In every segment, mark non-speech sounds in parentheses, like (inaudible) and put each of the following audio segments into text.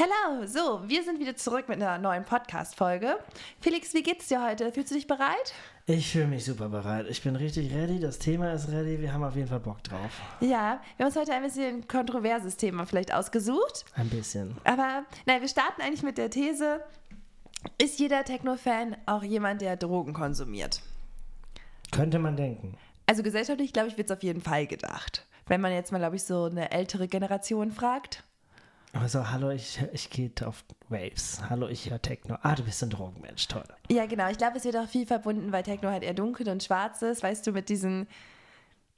Hello, so, wir sind wieder zurück mit einer neuen Podcast-Folge. Felix, wie geht's dir heute? Fühlst du dich bereit? Ich fühle mich super bereit. Ich bin richtig ready. Das Thema ist ready. Wir haben auf jeden Fall Bock drauf. Ja, wir haben uns heute ein bisschen ein kontroverses Thema vielleicht ausgesucht. Ein bisschen. Aber nein, wir starten eigentlich mit der These: Ist jeder Techno-Fan auch jemand, der Drogen konsumiert? Könnte man denken. Also gesellschaftlich, glaube ich, wird es auf jeden Fall gedacht. Wenn man jetzt mal, glaube ich, so eine ältere Generation fragt. Aber so, hallo, ich, ich gehe auf Waves. Hallo, ich höre Techno. Ah, du bist ein Drogenmensch, toll. Ja, genau. Ich glaube, es wird auch viel verbunden, weil Techno halt eher dunkel und schwarz ist. Weißt du, mit diesen.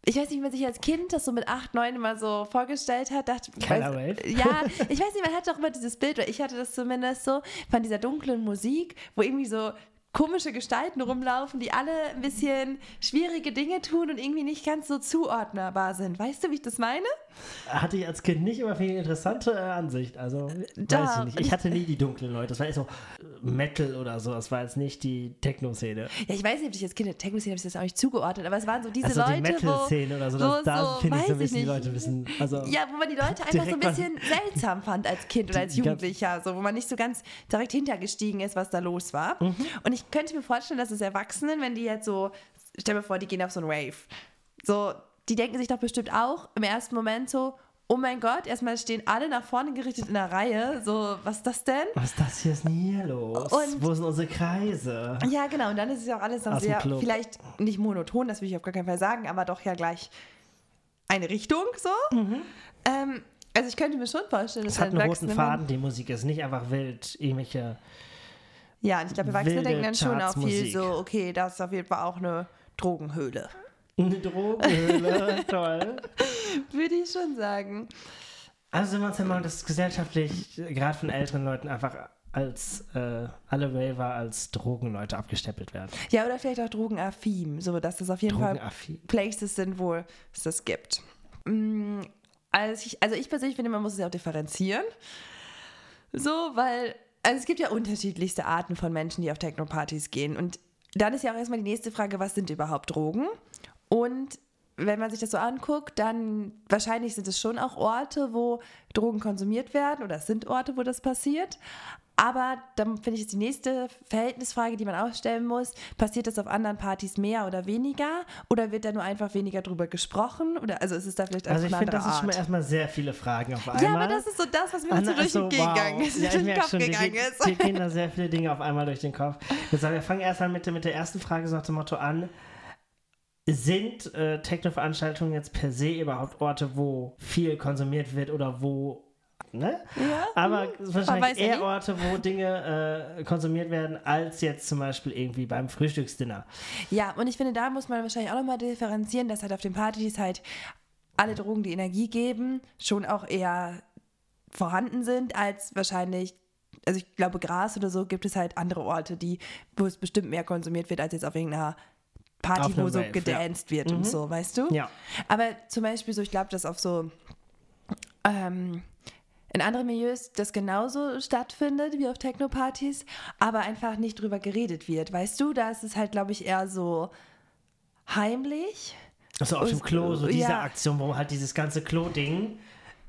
Ich weiß nicht, wie man sich als Kind das so mit 8, 9 immer so vorgestellt hat. Dachte, Keiner weiß, Wave. Ja, (laughs) ich weiß nicht, man hat doch immer dieses Bild, oder ich hatte das zumindest so, von dieser dunklen Musik, wo irgendwie so komische Gestalten rumlaufen, die alle ein bisschen schwierige Dinge tun und irgendwie nicht ganz so zuordnerbar sind. Weißt du, wie ich das meine? Hatte ich als Kind nicht immer viel interessante äh, Ansicht. Also, Da, weiß ich nicht. Ich hatte nie die dunklen Leute. Das war eher so äh, Metal oder so. Das war jetzt nicht die Techno-Szene. Ja, ich weiß nicht, ob ich als Kind Techno-Szene habe ich das auch nicht zugeordnet, aber es waren so diese Also die Leute, wo, Metal-Szene oder so. Das, da so, finde ich so ein bisschen die. Leute ein bisschen. Also, Ja, wo man die Leute einfach so ein bisschen seltsam fand als Kind (laughs) oder als Die- die Jugendlicher, so, wo man nicht so ganz direkt hintergestiegen ist, was da los war. Mhm. Und ich könnte mir vorstellen, dass es Erwachsenen, wenn die jetzt so, stell mir vor, die gehen auf so einen Rave, so, die denken sich doch bestimmt auch im ersten Moment so, oh mein Gott, erstmal stehen alle nach vorne gerichtet in der Reihe, so, was ist das denn? was ist das hier ist denn hier los? Und- Wo sind unsere Kreise? Ja, genau, und dann ist es ja auch alles noch sehr, vielleicht nicht monoton, das will ich auf gar keinen Fall sagen, aber doch ja gleich eine Richtung, so. Ähm, also ich könnte mir schon vorstellen, dass Mhm. Es hat einen roten Faden, die Musik ist nicht einfach wild, irgendwelche. Ja, und ich glaube, Erwachsene denken dann schon auch viel so, okay, das ist auf jeden Fall auch eine Drogenhöhle. Eine Drogenhöhle, (laughs) toll. Würde ich schon sagen. Also sind wir uns ja mal, dass gesellschaftlich, gerade von älteren Leuten, einfach als äh, alle Raver als Drogenleute abgestempelt werden. Ja, oder vielleicht auch drogenaffin, so dass das auf jeden Fall. Places sind, wo es das gibt. Also ich, also ich persönlich finde, man muss es ja auch differenzieren. So, weil, also es gibt ja unterschiedlichste Arten von Menschen, die auf Techno-Partys gehen. Und dann ist ja auch erstmal die nächste Frage, was sind überhaupt Drogen? Und wenn man sich das so anguckt, dann wahrscheinlich sind es schon auch Orte, wo Drogen konsumiert werden oder es sind Orte, wo das passiert. Aber dann finde ich, ist die nächste Verhältnisfrage, die man auch stellen muss, passiert das auf anderen Partys mehr oder weniger? Oder wird da nur einfach weniger drüber gesprochen? Oder also ist es da vielleicht einfach Also ich finde, das ist schon mal Art? erstmal sehr viele Fragen auf einmal. Ja, aber das ist so das, was mir Ah, so durch den also, Kopf gegangen ist, Ja, ich durch den Kopf schon, gegangen ist. dir gehen da sehr viele Dinge auf einmal durch den Kopf. Jetzt wir fangen erstmal mit, der- mit der ersten Frage so nach dem Motto an. Sind äh, Techno-Veranstaltungen jetzt per se überhaupt Orte, wo viel konsumiert wird oder wo Ne? Ja, Aber hm, weiß wahrscheinlich eher nie. Orte, wo Dinge äh, konsumiert werden, als jetzt zum Beispiel irgendwie beim Frühstücksdinner. Ja, und ich finde, da muss man wahrscheinlich auch nochmal differenzieren, dass halt auf den Partys halt alle Drogen, die Energie geben, schon auch eher vorhanden sind, als wahrscheinlich, also ich glaube, Gras oder so gibt es halt andere Orte, die, wo es bestimmt mehr konsumiert wird, als jetzt auf irgendeiner Party, wo so Rave, ja. gedanced wird und so, weißt du? Ja. Aber zum Beispiel so, ich glaube, dass auf so ähm, in anderen Milieus das genauso stattfindet wie auf Techno-Partys, aber einfach nicht drüber geredet wird. Weißt du, da ist es halt, glaube ich, eher so heimlich. Also auf dem Und- Klo, so diese ja. Aktion, wo halt dieses ganze Klo-Ding,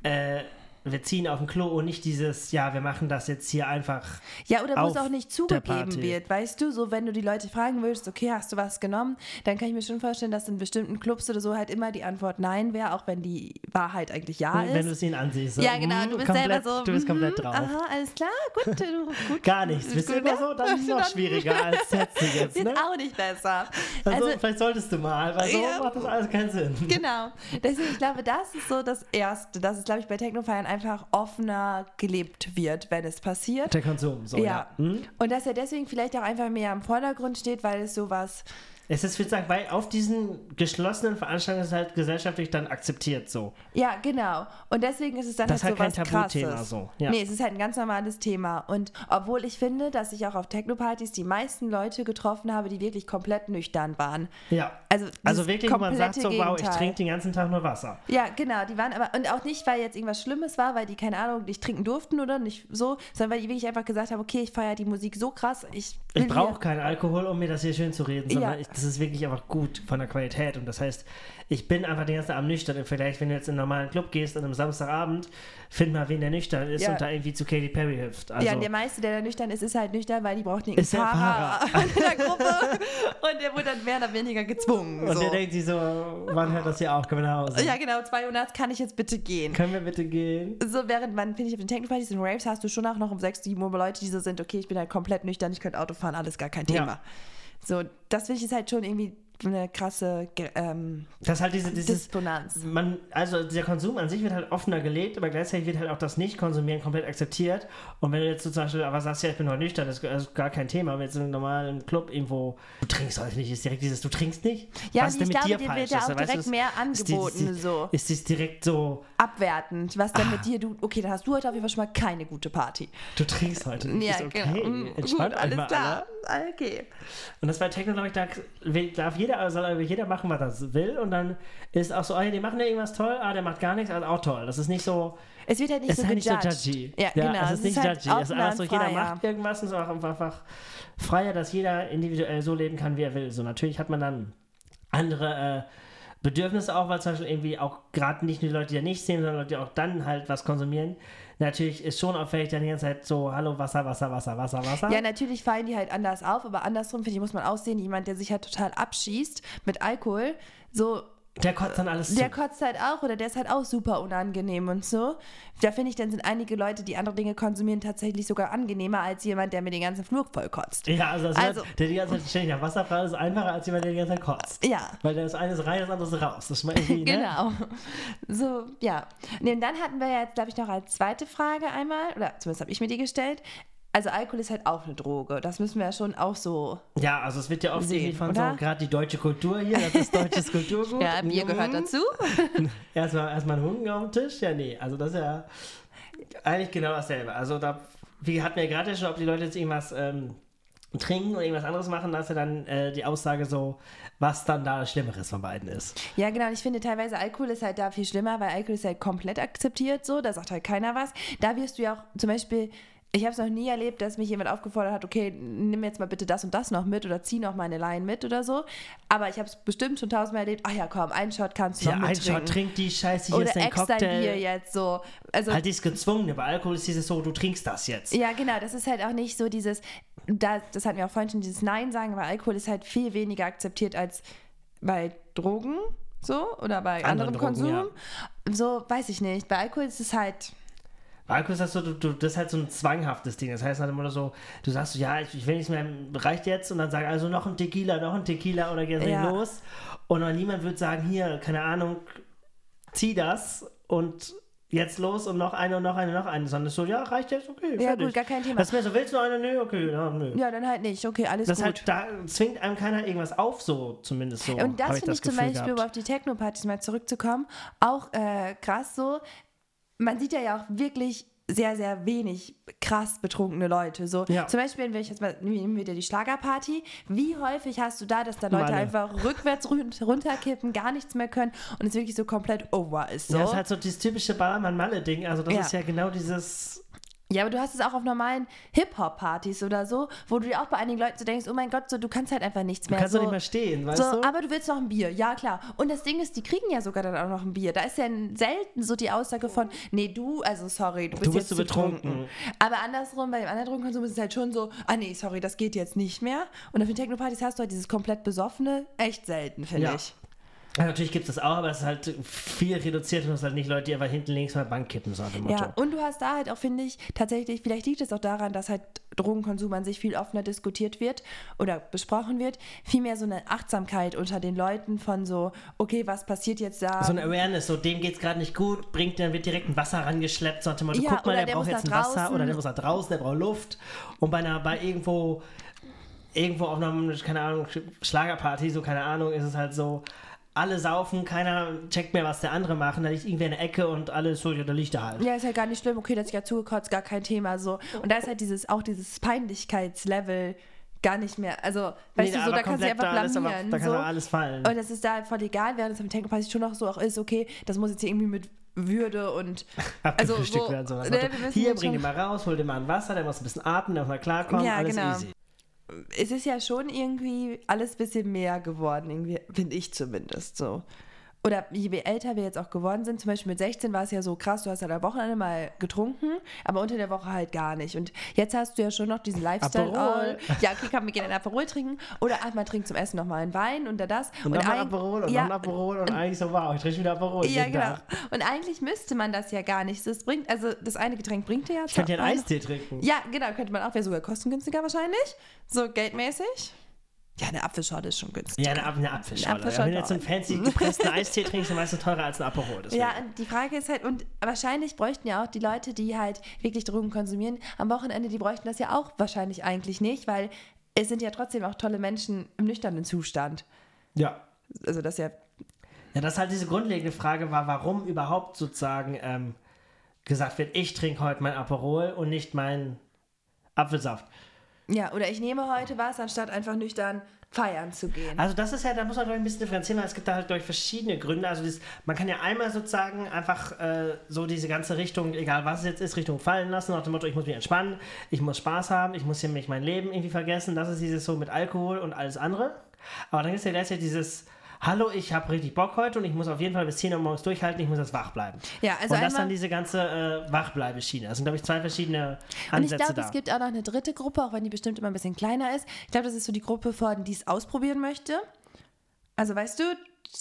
äh, wir ziehen auf dem Klo und nicht dieses, ja, wir machen das jetzt hier einfach. Ja, oder wo es auch nicht zugegeben wird, weißt du? So, wenn du die Leute fragen würdest, okay, hast du was genommen, dann kann ich mir schon vorstellen, dass in bestimmten Clubs oder so halt immer die Antwort Nein wäre, auch wenn die Wahrheit eigentlich Ja Wenn du ist. es ihnen ansiehst. So, Ja, genau, du bist komplett, selber so. Du bist komplett mhm, drauf. Aha, alles klar, gut, (laughs) du, gut. Gar nichts. Ist Bist du immer ne? so, dann ist es noch (laughs) schwieriger als Sätze jetzt, Wird ne? auch nicht besser. Also, Also, vielleicht solltest du mal, weil so Ja. macht das alles keinen Sinn. genau. Deswegen, ich glaube, das ist so das Erste, dass es, glaube ich, bei Technofeiern einfach offener gelebt wird, wenn es passiert. Der Konsum, so, ja. Hm? Und dass er deswegen vielleicht auch einfach mehr im Vordergrund steht, weil es sowas. Es ist, würde ich sagen, weil auf diesen geschlossenen Veranstaltungen ist es halt gesellschaftlich dann akzeptiert so. Ja, genau. Und deswegen ist es dann Das halt ist so halt kein was Tabuthema Krasses. so, ja. Nee, es ist halt ein ganz normales Thema. Und obwohl ich finde, dass ich auch auf Techno-Partys die meisten Leute getroffen habe, die wirklich komplett nüchtern waren. Ja. Also, Also wirklich, wo man sagt so, wow, ich trinke den ganzen Tag nur Wasser. Ja, genau, die waren aber, und auch nicht, weil jetzt irgendwas Schlimmes war, weil die, keine Ahnung, nicht trinken durften oder nicht so, sondern weil die wirklich einfach gesagt haben, okay, ich feiere die Musik so krass, ich Ich brauche keinen Alkohol, um mir das hier schön zu reden, sondern Ja. ich, das ist wirklich einfach gut von der Qualität. Und das heißt, ich bin einfach den ganzen Abend nüchtern im Vergleich, wenn du jetzt in einen normalen Club gehst an einem Samstagabend, find mal, wen der nüchtern ist Ja. und da irgendwie zu Katy Perry hüpft. Also, ja, und der meiste, der da nüchtern ist, ist halt nüchtern, weil die braucht einen Ist der Fahrer (laughs) in der Gruppe. und der wurde dann mehr oder weniger gezwungen. und so. der denkt sich so, wann hört das hier auf? Können wir nach Hause? ja, genau, 200 kann ich jetzt bitte gehen. Können wir bitte gehen? So, während man, finde ich, auf den Techno-Partys und Raves hast du schon auch noch um 6, 7 Uhr Leute, die so sind, okay, ich bin halt komplett nüchtern, ich könnte Auto fahren, alles gar kein Thema. Ja. So, das finde ich ist halt schon irgendwie eine krasse ähm, Das ist halt diese, dieses, Disponanz. man, also der Konsum an sich wird halt offener gelebt, aber gleichzeitig wird halt auch das Nicht-Konsumieren komplett akzeptiert. Und wenn du jetzt so zum Beispiel aber sagst, ja, ich bin heute nüchtern, das ist gar kein Thema, wenn jetzt in einem normalen Club irgendwo, du trinkst heute nicht, ist direkt dieses, du trinkst nicht? Ja, Was und ist ich mit glaube, dir dir wird ja Ist auch da- weißt du, direkt ist- mehr ist die- angeboten, ist die- so. Ist direkt so, abwertend. Was denn mit dir, du, okay, dann hast du heute auf jeden Fall schon mal keine gute Party. du trinkst heute nicht, Ja, ist okay, genau. Entspannt Gut, alles klar. alle. Okay. Und das bei Techno, glaube ich, da darf jeder, soll jeder machen, was er will. Und dann ist auch so, oh, ja, die machen ja irgendwas toll, ah, der macht gar nichts, also auch toll. Das ist nicht so, Es wird halt nicht es so ist halt nicht so judgy. Ja, genau. es ist nicht halt judgy. Es ist einfach so, jeder macht irgendwas und ist auch einfach, einfach freier, dass jeder individuell so leben kann, wie er will. So, natürlich hat man dann andere äh, Bedürfnisse auch, weil zum Beispiel irgendwie auch gerade nicht nur die Leute, die ja nicht sehen, sondern Leute, die auch dann halt was konsumieren. Natürlich ist schon auffällig dann die ganze Zeit so, hallo, Wasser, Wasser, Wasser, Wasser, Wasser. Ja, natürlich fallen die halt anders auf, aber andersrum, finde ich, muss man aussehen, jemand, der sich halt total abschießt mit Alkohol, so, der kotzt dann alles der zu. kotzt halt auch oder der ist halt auch super unangenehm und so. Da finde ich, dann sind einige Leute, die andere Dinge konsumieren, tatsächlich sogar angenehmer als jemand, der mir den ganzen Flur voll kotzt. Ja, also, Also- der die ganze Zeit ständig nach Wasser fragt, ist einfacher als jemand, der die ganze Zeit kotzt. Ja. Weil das eine ist rein, das andere ist raus. Das ist mal irgendwie, (laughs) ne? Genau. So, ja. Und dann hatten wir jetzt, glaube ich, noch als zweite Frage einmal, oder zumindest habe ich mir die gestellt. Also Alkohol ist halt auch eine Droge. Das müssen wir ja schon auch so. Ja, also es wird ja oft Sehen, von so, gerade die deutsche Kultur hier, das ist deutsches (laughs) Kulturgut. Ja, Bier gehört Mhm. dazu. (laughs) Erstmal, erstmal ein Hunden auf dem Tisch? Ja, nee, also das ist ja eigentlich genau dasselbe. Also da, wie hatten wir gerade schon, ob die Leute jetzt irgendwas ähm, trinken oder irgendwas anderes machen, da ist ja dann äh, die Aussage so, was dann da Schlimmeres von beiden ist. Ja, genau. Und ich finde teilweise Alkohol ist halt da viel schlimmer, weil Alkohol ist halt komplett akzeptiert so. Da sagt halt keiner was. Da wirst du ja auch zum Beispiel. Ich habe es noch nie erlebt, dass mich jemand aufgefordert hat, okay, nimm jetzt mal bitte das und das noch mit oder zieh noch meine Line mit oder so. Aber ich habe es bestimmt schon tausendmal erlebt. Ach ja, komm, einen Shot kannst du Ja, noch ein mittrinken. Shot, trink die Scheiße, hier oder ist dein extra Bier Cocktail. jetzt so. Also Halt dieses Gezwungene, bei Alkohol ist dieses so, du trinkst das jetzt. Ja, genau. Das ist halt auch nicht so dieses, da, das hatten wir auch vorhin schon, dieses Nein sagen, weil Alkohol ist halt viel weniger akzeptiert als bei Drogen, so, oder bei Anderen anderem Drogen, Konsum. So, weiß ich nicht. Bei Alkohol ist es halt, Alkohol ist das so, du, du, das ist halt so ein zwanghaftes Ding. Das heißt halt immer so, du sagst so, ja, ich, ich will nichts mehr, reicht jetzt und dann sagen also noch ein Tequila, noch ein Tequila oder geht Ja. los. Und dann niemand wird sagen, hier, keine Ahnung, zieh das und jetzt los und noch eine und noch eine, noch eine. Sondern so, ja, reicht jetzt, okay, ja fertig. gut, gar kein Thema. Das ist mir so, willst du noch eine? Nö, okay, ja, nö. ja, dann halt nicht. Okay, alles das gut. halt, da zwingt einem keiner irgendwas auf, so zumindest so. Und das finde ich zum Gefühl Beispiel, um auf die Techno-Partys mal zurückzukommen, auch äh, krass so. Man sieht ja, auch wirklich sehr, sehr wenig krass betrunkene Leute. So, Ja. Zum Beispiel, wenn ich jetzt mal, nehmen wir dir die Schlagerparty. Wie häufig hast du da, dass da Leute Malle. einfach rückwärts run- runterkippen, gar nichts mehr können und es wirklich so komplett over ist? So. Ja, das ist halt so dieses typische Ballermann-Malle-Ding. Also das Ja. ist ja genau dieses Ja, aber du hast es auch auf normalen Hip-Hop-Partys oder so, wo du dir auch bei einigen Leuten so denkst, oh mein Gott, so, du kannst halt einfach nichts Du mehr. kannst so, doch nicht mehr stehen, weißt so, du? aber du willst noch ein Bier, ja klar. Und das Ding ist, die kriegen ja sogar dann auch noch ein Bier. Da ist ja selten so die Aussage von, nee, du, also sorry, du bist, Du bist jetzt so zu betrunken. betrunken. Aber andersrum, bei dem anderen Drogenkonsum ist es halt schon so, ah nee, sorry, das geht jetzt nicht mehr. Und auf den Techno-Partys hast du halt dieses komplett besoffene, echt selten, finde Ja. ich. Ja, natürlich gibt es das auch, aber es ist halt viel reduziert und es sind halt nicht Leute, die einfach hinten links der Bank kippen, so dem Motto. Ja, und du hast da halt auch, finde ich, tatsächlich, vielleicht liegt es auch daran, dass halt Drogenkonsum an sich viel offener diskutiert wird oder besprochen wird, vielmehr so eine Achtsamkeit unter den Leuten von so, okay, was passiert jetzt da? So eine Awareness, so dem geht's gerade nicht gut, bringt, dann wird direkt ein Wasser rangeschleppt, so nach dem Motto, Ja, guck mal, der, der braucht jetzt ein Wasser oder der muss nach draußen, der braucht Luft. Und bei einer, bei irgendwo, irgendwo auf einer, keine Ahnung, Schlagerparty, so keine Ahnung, ist es halt so, alle saufen, keiner checkt mehr, was der andere macht, da liegt irgendwer in der Ecke und alles so, ja, da liegt er halt. ja, ist halt gar nicht schlimm, okay, dass ich ja zugekotzt, gar kein Thema, so. Und da ist halt dieses, auch dieses Peinlichkeitslevel gar nicht mehr, also, weißt Nee, du, so, da kannst du einfach alles, aber blamieren, Da kann so. alles fallen. Und das ist da voll egal, während es am Techno-Partys schon noch so auch ist, okay, das muss jetzt hier irgendwie mit Würde und (laughs) also so, werden, so. nach ne, Hier, bring den mal raus, hol dir mal ein Wasser, der muss ein bisschen atmen, der muss mal klarkommen, Ja, alles genau. easy. Es ist ja schon irgendwie alles ein bisschen mehr geworden, irgendwie, finde ich zumindest so. Oder je älter wir jetzt auch geworden sind, zum Beispiel mit 16 war es ja so krass, du hast halt am Wochenende mal getrunken, aber unter der Woche halt gar nicht. Und jetzt hast du ja schon noch diesen Lifestyle. Aperol. Oh, ja, okay, komm, wir gehen ein Aperol trinken. Oder ach, man trinkt zum Essen nochmal einen Wein und dann das. Und, dann mal ein- Aperol und ja, noch ein Aperol und eigentlich so, wow, ich trinke wieder Aperol. Ja, genau. Tag. Und eigentlich müsste man das ja gar nicht. Das bringt, also das eine Getränk bringt dir ja. Ich könnte ja einen Eistee trinken. Ja, genau, könnte man auch, wäre sogar kostengünstiger wahrscheinlich. So geldmäßig. Ja, eine Apfelschorle ist schon günstig. Ja, eine, eine Apfelschorle. Eine Ja, wenn du jetzt so Apfelschorle. einen fancy gepressten Eistee trinkst, dann meistens teurer als ein Aperol. Deswegen. Ja, und die Frage ist halt, und wahrscheinlich bräuchten ja auch die Leute, die halt wirklich Drogen konsumieren, am Wochenende, die bräuchten das ja auch wahrscheinlich eigentlich nicht, weil es sind ja trotzdem auch tolle Menschen im nüchternen Zustand. ja. Also das ist ja, Ja, das halt diese grundlegende Frage war, warum überhaupt sozusagen ähm, gesagt wird, ich trinke heute mein Aperol und nicht mein Apfelsaft. Ja, oder ich nehme heute was, anstatt einfach nüchtern feiern zu gehen. Also das ist ja, da muss man glaube ein bisschen differenzieren, weil es gibt da halt durch verschiedene Gründe. Also das, man kann ja einmal sozusagen einfach äh, so diese ganze Richtung, egal was es jetzt ist, Richtung fallen lassen, nach dem Motto, ich muss mich entspannen, ich muss Spaß haben, ich muss hier mich mein Leben irgendwie vergessen. Das ist dieses so mit Alkohol und alles andere. Aber dann ist ja gleichzeitig dieses, hallo, ich habe richtig Bock heute und ich muss auf jeden Fall bis 10 Uhr morgens durchhalten, ich muss jetzt wach bleiben. Ja, also und das dann diese ganze äh, Wachbleibeschiene. Das sind glaube ich zwei verschiedene Und ich Ansätze glaube, es gibt auch noch eine dritte Gruppe, auch wenn die bestimmt immer ein bisschen kleiner ist. Ich glaube, das ist so die Gruppe von, die es ausprobieren möchte. Also weißt du,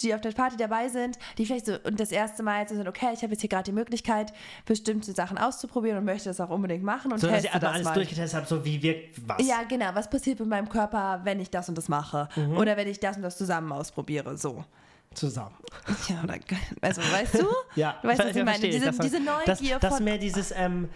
die auf der Party dabei sind, die vielleicht so und das erste Mal jetzt so sind, okay, ich habe jetzt hier gerade die Möglichkeit, bestimmte Sachen auszuprobieren und möchte das auch unbedingt machen und so, dass ich das alles mal. durchgetestet habe, so wie wirkt was. Ja, genau. Was passiert mit meinem Körper, wenn ich das und das mache? Mhm. Oder wenn ich das und das zusammen ausprobiere? So. Zusammen. Ja, oder, also, weißt du? (laughs) Ja, Du weißt, was ich meine. Diese, Das- diese Neugier das, das von. mehr dieses ähm,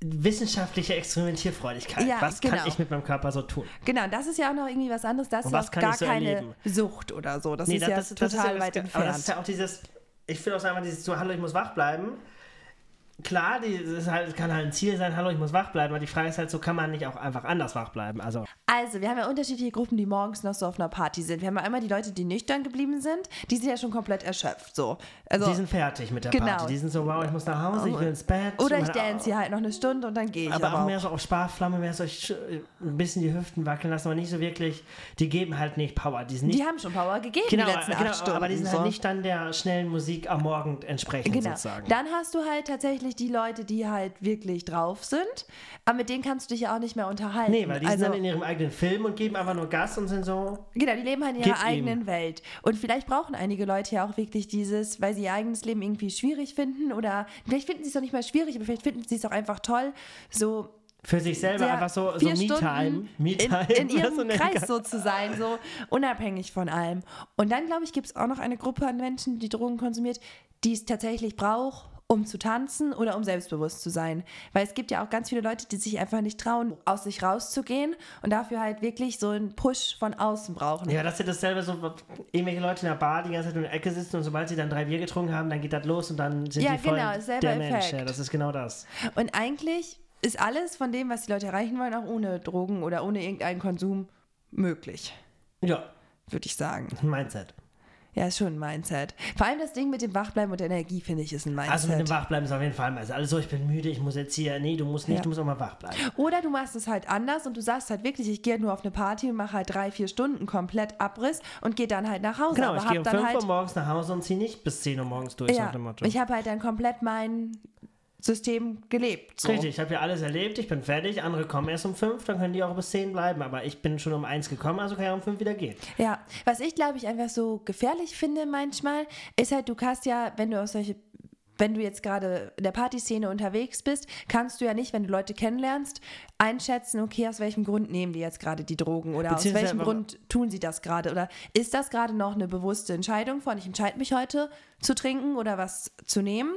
wissenschaftliche Experimentierfreudigkeit. Ja, was genau. kann ich mit meinem Körper so tun? Genau, das ist ja auch noch irgendwie was anderes. Das ist was auch gar so keine erleben? Sucht oder so. Das Nee, ist das, ja das, das total ist ja weit das, entfernt. Aber das ist ja auch dieses, ich finde auch sagen, dieses so, hallo, ich muss wach bleiben. Klar, das halt, kann halt ein Ziel sein, hallo, ich muss wach bleiben, aber die Frage ist halt so, kann man nicht auch einfach anders wach bleiben? Also, Also, wir haben ja unterschiedliche Gruppen, die morgens noch so auf einer Party sind. Wir haben ja einmal die Leute, die nüchtern geblieben sind. Die sind ja schon komplett erschöpft. So. Also, die sind fertig mit der genau. Party. Die sind so, wow, ich muss nach Hause, ich will ins Bett. oder ich dance hier halt noch eine Stunde und dann gehe ich. Aber, Aber, auch mehr so auf Sparflamme, mehr so ein bisschen die Hüften wackeln lassen, aber nicht so wirklich, die geben halt nicht Power. Die sind nicht die haben schon Power gegeben Genau, die letzten genau acht Stunden. aber die sind so. halt nicht dann der schnellen Musik am Morgen entsprechend Genau. sozusagen. Dann hast du halt tatsächlich die Leute, die halt wirklich drauf sind. Aber mit denen kannst du dich ja auch nicht mehr unterhalten. nee, weil die also, sind dann in ihrem eigenen Film und geben einfach nur Gas und sind so. Genau, die leben halt in ihrer eigenen Welt. Und vielleicht brauchen einige Leute ja auch wirklich dieses, weil sie ihr eigenes Leben irgendwie schwierig finden oder vielleicht finden sie es doch nicht mal schwierig, aber vielleicht finden sie es auch einfach toll, so Für sich selber einfach so, so Me-Time. Me-Time. in, in (laughs) ihrem nennen Kreis kann. so zu sein, so unabhängig von allem. Und dann, glaube ich, gibt es auch noch eine Gruppe an Menschen, die Drogen konsumiert, die es tatsächlich braucht, um zu tanzen oder um selbstbewusst zu sein. Weil es gibt ja auch ganz viele Leute, die sich einfach nicht trauen, aus sich rauszugehen und dafür halt wirklich so einen Push von außen brauchen. Ja, das ist ja dasselbe, so irgendwelche Leute in der Bar die ganze Zeit in der Ecke sitzen und sobald sie dann drei Bier getrunken haben, dann geht das los und dann sind Ja, die voll genau, selber der Mensch. Effekt. Ja, das ist genau das. Und eigentlich ist alles von dem, was die Leute erreichen wollen, auch ohne Drogen oder ohne irgendeinen Konsum möglich, Ja, würde ich sagen. Mindset. Ja, ist schon ein Mindset. Vor allem das Ding mit dem Wachbleiben und der Energie, finde ich, ist ein Mindset. Also mit dem Wachbleiben ist auf jeden Fall mal. Also so, ich bin müde, ich muss jetzt hier. Nee, du musst nicht, Ja. du musst auch mal wach bleiben. Oder du machst es halt anders und du sagst halt wirklich, ich gehe nur auf eine Party und mache halt drei, vier Stunden komplett Abriss und gehe dann halt nach Hause. Genau, aber ich gehe um hab 5 dann Uhr halt, morgens nach Hause und ziehe nicht bis 10 Uhr morgens durch, ja, nach dem Motto. ich habe halt dann komplett mein System gelebt. So. Richtig, ich habe ja alles erlebt, ich bin fertig, andere kommen erst um 5, dann können die auch bis 10 bleiben, aber ich bin schon um 1 gekommen, also kann ich um 5 wieder gehen. Ja, was ich glaube ich einfach so gefährlich finde manchmal, ist halt, du kannst ja, wenn du aus solche wenn du jetzt gerade in der Partyszene unterwegs bist, kannst du ja nicht, wenn du Leute kennenlernst, einschätzen, okay, aus welchem Grund nehmen die jetzt gerade die Drogen oder aus welchem Grund tun sie das gerade oder ist das gerade noch eine bewusste Entscheidung von, ich entscheide mich heute zu trinken oder was zu nehmen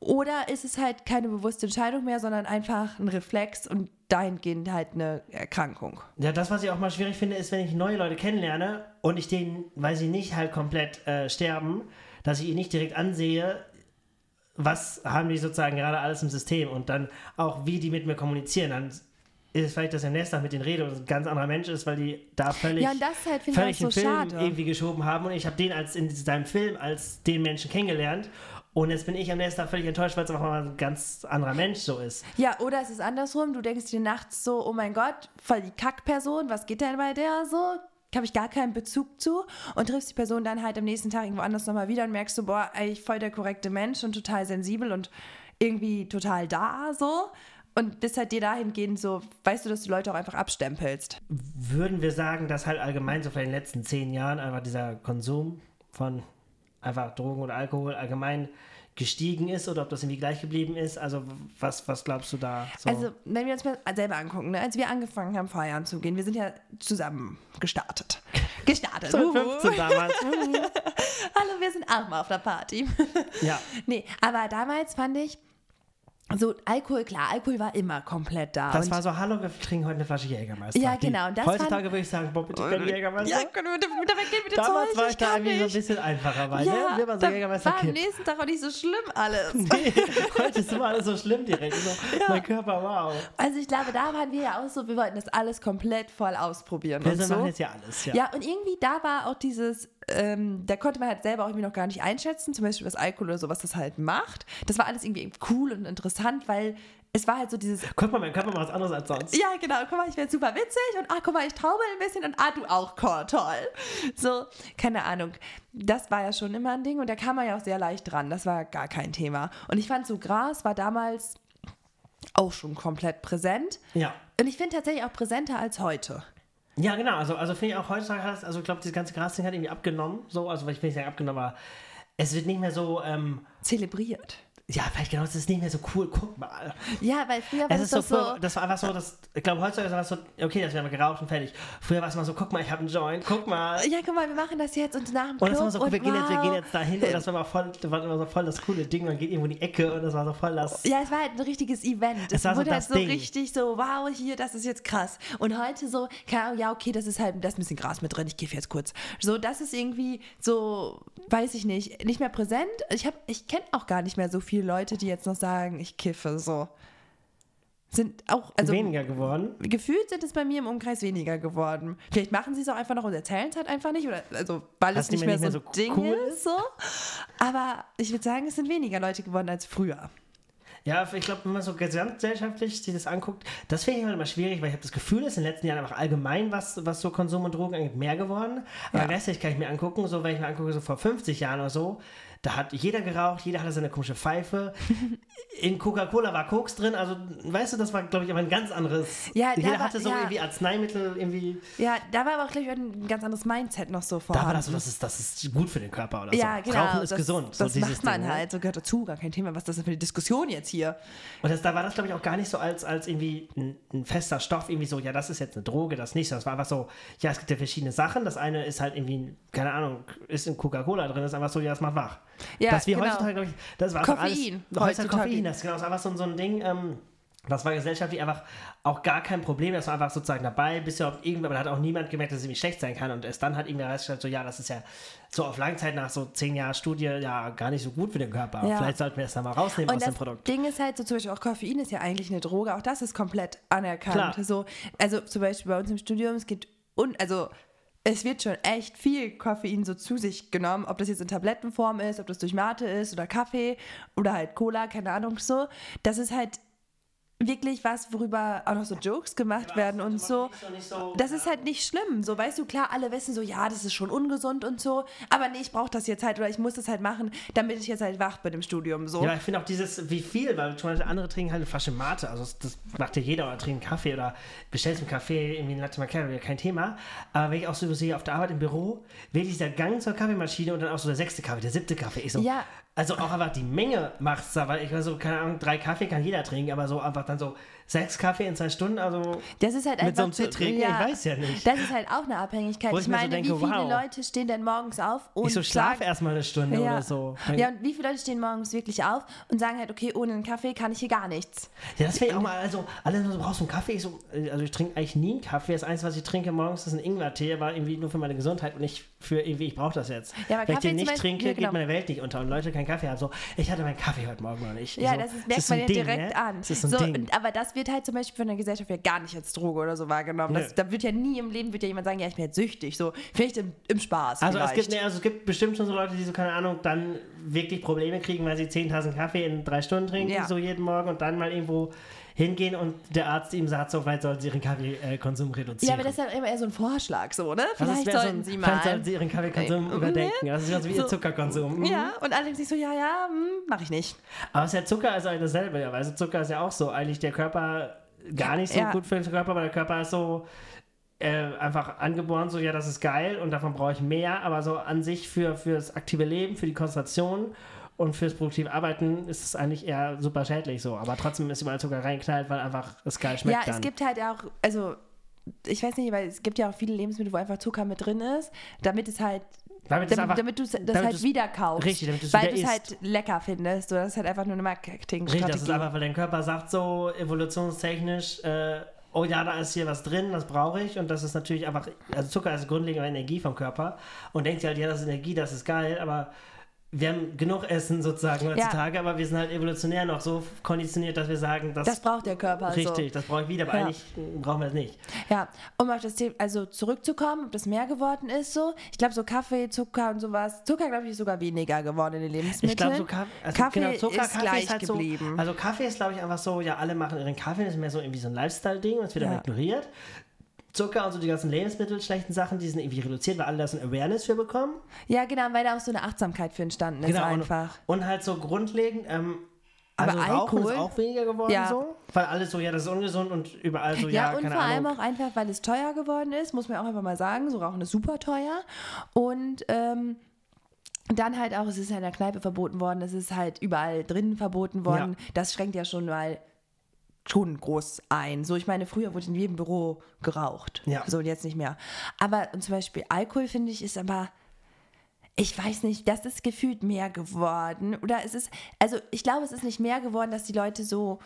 oder ist es halt keine bewusste Entscheidung mehr, sondern einfach ein Reflex und dahingehend halt eine Erkrankung. Ja, das, was ich auch mal schwierig finde, ist, wenn ich neue Leute kennenlerne und ich denen, weil sie nicht halt komplett äh, sterben, dass ich ihnen nicht direkt ansehe, was haben die sozusagen gerade alles im System und dann auch, wie die mit mir kommunizieren. Dann ist es vielleicht, dass der nächster mit denen redet und ein ganz anderer Mensch ist, weil die da völlig, Ja, und das halt finde ich völlig auch so den Film schade. irgendwie geschoben haben und ich habe den als in seinem Film als den Menschen kennengelernt Und jetzt bin ich am nächsten Tag völlig enttäuscht, weil es einfach mal ein ganz anderer Mensch so ist. Ja, oder es ist andersrum. Du denkst dir nachts so, oh mein Gott, voll die Kackperson, was geht denn bei der so? Habe ich gar keinen Bezug zu und triffst die Person dann halt am nächsten Tag irgendwo anders nochmal wieder und merkst so, boah, eigentlich voll der korrekte Mensch und total sensibel und irgendwie total da so. Und bist halt dir dahingehend so, weißt du, dass du Leute auch einfach abstempelst. Würden wir sagen, dass halt allgemein so für den letzten zehn Jahren einfach dieser Konsum von einfach Drogen oder Alkohol allgemein gestiegen ist oder ob das irgendwie gleich geblieben ist? Also was, was glaubst du da? So? Also wenn wir uns mal selber angucken, ne? als wir angefangen haben, feiern zu gehen, wir sind ja zusammen gestartet. (laughs) Gestartet. 2015 damals. (laughs) Hallo, wir sind auch mal auf der Party. ja. (laughs) Nee, aber damals fand ich, so, Alkohol, klar, Alkohol war immer komplett da. Das war so, hallo, wir trinken heute eine Flasche Jägermeister. Ja, genau, Die, das heutzutage würde ich sagen, boah, bitte können Jägermeister. ja, können wir bitte weggehen mit dem Damals Zeug? war ich da irgendwie so ein bisschen einfacher, weil ja, ne, wir waren so Jägermeister war am nächsten Tag auch nicht so schlimm alles. (laughs) Nee, heute ist immer alles so schlimm direkt. So, Mein Körper, wow. Also ich glaube, da waren wir ja auch so, wir wollten das alles komplett voll ausprobieren Wir und so. machen jetzt ja alles. Ja. Ja, und irgendwie da war auch dieses, ähm, da konnte man halt selber auch irgendwie noch gar nicht einschätzen, zum Beispiel was Alkohol oder so, was das halt macht. Das war alles irgendwie cool und interessant, weil es war halt so dieses, Guck mal, mein Körper macht was anderes als sonst. ja genau, guck mal, ich werde super witzig und ah, guck mal, ich taube ein bisschen und ah, du auch, Cor, toll. So, keine Ahnung. Das war ja schon immer ein Ding und da kam man ja auch sehr leicht dran, das war gar kein Thema. Und ich fand so, Gras war damals auch schon komplett präsent. Ja. Und ich finde tatsächlich auch präsenter als heute. Ja, genau. Also, also finde ich auch heutzutage, hat es- also ich glaube, dieses ganze Grasding hat irgendwie abgenommen. So, also ich will nicht sagen abgenommen, aber es wird nicht mehr so, ähm, Zelebriert. Ja, vielleicht genau, es ist nicht mehr so cool. Guck mal. Ja, weil früher war Es das ist so, doch so. früher, das war einfach so, dass, ich glaube, heutzutage ist es so, okay, das wäre mal geraucht und fertig. Früher war es mal so, guck mal, ich habe einen Joint, guck mal. Ja, guck mal, wir machen das jetzt und nach dem Und Club das war so, und wir gehen, jetzt, wir wow. gehen jetzt dahin und das war, immer voll, das war immer so voll das coole Ding. Man geht irgendwo in die Ecke und das war so voll das. Ja, es war halt ein richtiges Event. Es war so wurde halt das so Ding. richtig so, wow, hier, das ist jetzt krass. Und heute so, ja, okay, das ist halt, da ist ein bisschen Gras mit drin, ich gebe jetzt kurz. So, das ist irgendwie so, weiß ich nicht, nicht mehr präsent. Ich, hab- ich kenne auch gar nicht mehr so viele Leute, die jetzt noch sagen, ich kiffe so. Sind auch, also weniger geworden. gefühlt sind es bei mir im Umkreis weniger geworden. Vielleicht machen sie es auch einfach noch und erzählen es halt einfach nicht. Oder, also, weil Dass es nicht mehr, so nicht mehr so Ding cool ist. So. Aber ich würde sagen, es sind weniger Leute geworden als früher. Ja, ich glaube, wenn man so gesamtgesellschaftlich sich das anguckt, das finde ich halt immer schwierig, weil ich habe das Gefühl, es ist in den letzten Jahren einfach allgemein, was, was so Konsum und Drogen angeht, mehr geworden. Aber Ja. gleichzeitig kann ich mir angucken, so wenn ich mir angucke, so vor 50 Jahren oder so, da hat jeder geraucht, jeder hatte seine komische Pfeife. (laughs) In Coca-Cola war Koks drin, also weißt du, das war, glaube ich, aber ein ganz anderes. Ja, da jeder war- hatte so ja. irgendwie Arzneimittel, irgendwie. Ja, da war aber auch, glaube ich, ein ganz anderes Mindset noch so Da vorhanden. war das so, das ist, das ist gut für den Körper oder ja, so. genau. Rauchen ist das, gesund. So Das dieses macht man Ding, ne? halt, so gehört dazu, gar kein Thema. Was ist das denn für eine Diskussion jetzt hier? Und das, da war das, glaube ich, auch gar nicht so als, als irgendwie ein, ein fester Stoff, irgendwie so, ja, das ist jetzt eine Droge, das nicht. Das war einfach so, ja, es gibt ja verschiedene Sachen. Das eine ist halt irgendwie, keine Ahnung, ist in Coca-Cola drin, ist einfach so, ja, das macht wach. Ja, das wir genau. heutzutage, glaube ich, das war Koffein, alles. Heutzutage heutzutage. Koffein, das ist genau, das einfach so, so ein Ding, ähm, das war gesellschaftlich einfach auch gar kein Problem. Das war einfach sozusagen dabei, bis ja irgendwann, aber da hat auch niemand gemerkt, dass es irgendwie schlecht sein kann. Und erst dann hat irgendwer festgestellt, so, ja, das ist ja so auf Langzeit nach so zehn Jahren Studie ja gar nicht so gut für den Körper. Ja. Vielleicht sollten wir das dann mal rausnehmen Und aus dem Produkt. Ding ist halt so, zum Beispiel auch Koffein ist ja eigentlich eine Droge, auch das ist komplett anerkannt. Klar. So, also zum Beispiel bei uns im Studium, es geht, und, also es wird schon echt viel Koffein so zu sich genommen, ob das jetzt in Tablettenform ist, ob das durch Mate ist oder Kaffee oder halt Cola, keine Ahnung so. Das ist halt wirklich was, worüber auch noch so Jokes gemacht werden und so. Das ist halt nicht schlimm. So, weißt du, klar, alle wissen so, ja, das ist schon ungesund und so. Aber nee, ich brauche das jetzt halt oder ich muss das halt machen, damit ich jetzt halt wach bin im Studium. So. Ja, ich finde auch dieses, wie viel, weil zum Beispiel andere trinken halt eine Flasche Mate, also das, das macht ja jeder oder trinkt einen Kaffee oder bestellst einen Kaffee, irgendwie einen Latte Macchiato, ja kein Thema. Aber wenn ich auch so sehe auf der Arbeit im Büro, wirklich dieser Gang zur Kaffeemaschine und dann auch so der sechste Kaffee, der siebte Kaffee. Ich so, Ja. Also auch einfach die Menge macht's da, weil ich war so, keine Ahnung, drei Kaffee kann jeder trinken, aber so einfach dann so sechs Kaffee in zwei Stunden, also Das ist halt Mit so einem Zittrigen, ich weiß ja nicht. Das ist halt auch eine Abhängigkeit. Wo Ich ich mir so meine, denke, wie viele wow. Leute stehen denn morgens auf und ich so schlaf sagen, erstmal eine Stunde ja, oder so. Ja, und wie viele Leute stehen morgens wirklich auf und sagen halt, okay, ohne einen Kaffee kann ich hier gar nichts. Ja, das ich auch mal, also, alle so, brauchst du einen Kaffee? Ich so, also ich trinke eigentlich nie einen Kaffee. Das Einzige, was ich trinke morgens, ist ein Ingwertee, aber irgendwie nur für meine Gesundheit und nicht für irgendwie, ich brauche das jetzt. Ja, Wenn ich Kaffee den zum nicht trinke, ja, genau. geht meine Welt nicht unter und Leute keinen Kaffee haben. So, ich hatte meinen Kaffee heute Morgen noch nicht. Ja, so, das ist, merkt so man ein ja Ding, direkt ne? an. Das ist so ein so, Ding. aber das wird halt zum Beispiel von der Gesellschaft ja gar nicht als Droge oder so wahrgenommen. Das, da wird ja nie im Leben wird ja jemand sagen, ja, ich bin jetzt süchtig. So, vielleicht im, im Spaß. Also es, gibt, nee, also es gibt bestimmt schon so Leute, die so, keine Ahnung, dann wirklich Probleme kriegen, weil sie 10 Tassen Kaffee in drei Stunden trinken, Ja. so jeden Morgen und dann mal irgendwo hingehen und der Arzt ihm sagt, so vielleicht sollten sie ihren Kaffeekonsum reduzieren. ja, aber das ist halt immer eher so ein Vorschlag, so, ne? Das Vielleicht wär sollten so, sie Vielleicht mal. sollten sie ihren Kaffeekonsum Äh, überdenken. Das ist also wie ihr So. Zuckerkonsum. Mhm. Ja, und alle denken sich so, ja, ja, hm, mach ich nicht. Aber es ist ja Zucker ist eigentlich dasselbe, ja, weil so Zucker ist ja auch so, eigentlich der Körper gar nicht so Ja. gut für den Körper, weil der Körper ist so äh, einfach angeboren, so ja, das ist geil und davon brauche ich mehr, aber so an sich für fürs aktive Leben, für die Konzentration und fürs produktive Arbeiten ist es eigentlich eher super schädlich so, aber trotzdem ist überall Zucker reingeknallt, weil einfach es geil schmeckt ja, dann. es gibt halt auch, also ich weiß nicht, weil es gibt ja auch viele Lebensmittel, wo einfach Zucker mit drin ist, damit es halt, damit es damit, einfach, damit du das damit halt wieder kaufst. Richtig, damit du's Weil wieder du es halt lecker findest. So, das ist halt einfach nur eine Richtig, Marketingstrategie. das ist einfach, weil dein Körper sagt so evolutionstechnisch, äh, oh ja, da ist hier was drin, das brauche ich. Und das ist natürlich einfach, also Zucker ist grundlegende Energie vom Körper. Und denkt sich halt, ja, das ist Energie, das ist geil, aber wir haben genug Essen sozusagen heutzutage, aber wir sind halt evolutionär noch so konditioniert, dass wir sagen, das, das braucht der Körper. richtig, das brauche ich wieder, aber Ja. eigentlich brauchen wir es nicht. So. Ja, um auf das Thema, also zurückzukommen, ob das mehr geworden ist, so. Ich glaube, so Kaffee, Zucker und sowas. Zucker, glaube ich, ist sogar weniger geworden in den Lebensmitteln. Ich glaube, so Kaffee, also Kaffee genau, Zucker, ist Kaffee gleich ist halt geblieben. so. Also Kaffee ist, glaube ich, einfach so, ja, alle machen ihren Kaffee, das ist mehr so irgendwie so ein Lifestyle-Ding es wird Ja. aber ignoriert. Zucker und so die ganzen Lebensmittel, schlechten Sachen, die sind irgendwie reduziert, weil alle da so ein Awareness für bekommen. Ja, genau, weil da auch so eine Achtsamkeit für entstanden ist Genau, einfach. Und, und halt so grundlegend, ähm, Aber also Rauchen Alkohol- ist auch weniger geworden Ja. so, weil alle so, ja, das ist ungesund und überall so, Ja, ja, und vor allem Ahnung. auch einfach, weil es teuer geworden ist, muss man auch einfach mal sagen. So Rauchen ist super teuer. Und ähm, dann halt auch, es ist ja in der Kneipe verboten worden, es ist halt überall drinnen verboten worden. Das schränkt ja schon mal schon groß ein. So, ich meine, früher wurde in jedem Büro geraucht. Ja. So, und jetzt nicht mehr. Aber und zum Beispiel Alkohol, finde ich, ist aber. Ich weiß nicht, das ist gefühlt mehr geworden. Oder es ist, also ich glaube, es ist nicht mehr geworden, dass die Leute so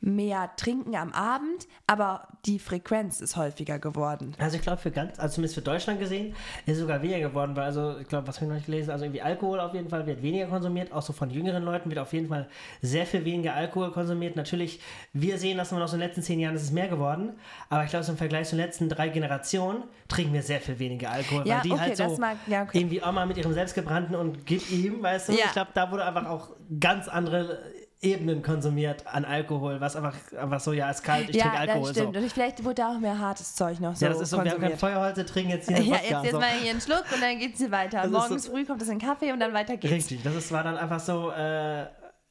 mehr trinken am Abend, aber die Frequenz ist häufiger geworden. Also ich glaube für ganz, also zumindest für Deutschland gesehen, ist es sogar weniger geworden, weil also ich glaube, was habe ich noch nicht gelesen, also irgendwie Alkohol auf jeden Fall wird weniger konsumiert, auch so von jüngeren Leuten wird auf jeden Fall sehr viel weniger Alkohol konsumiert. Natürlich, wir sehen das immer noch so in den letzten zehn Jahren, ist es mehr geworden, aber ich glaube, so im Vergleich zu den letzten drei Generationen trinken wir sehr viel weniger Alkohol, Ja, weil die okay, halt so mag- ja, okay. irgendwie auch mal mit ihrem selbstgebrannten und gib ihm, weißt du, Ja. ich glaube, da wurde einfach auch ganz andere Ebenen konsumiert an Alkohol, was einfach, einfach so, ja, ist kalt, ich ja, trinke Alkohol. das stimmt. So. Und vielleicht wurde da auch mehr hartes Zeug noch so Ja, das ist so, wir haben kein konsumiert. Feuerholz, wir trinken jetzt hier einen (laughs) Ja, Wodka, jetzt, jetzt so. mal hier einen Schluck und dann geht's hier weiter. Das Morgens so- früh kommt es in den Kaffee und dann weiter geht's. Richtig, das ist, war dann einfach so, äh,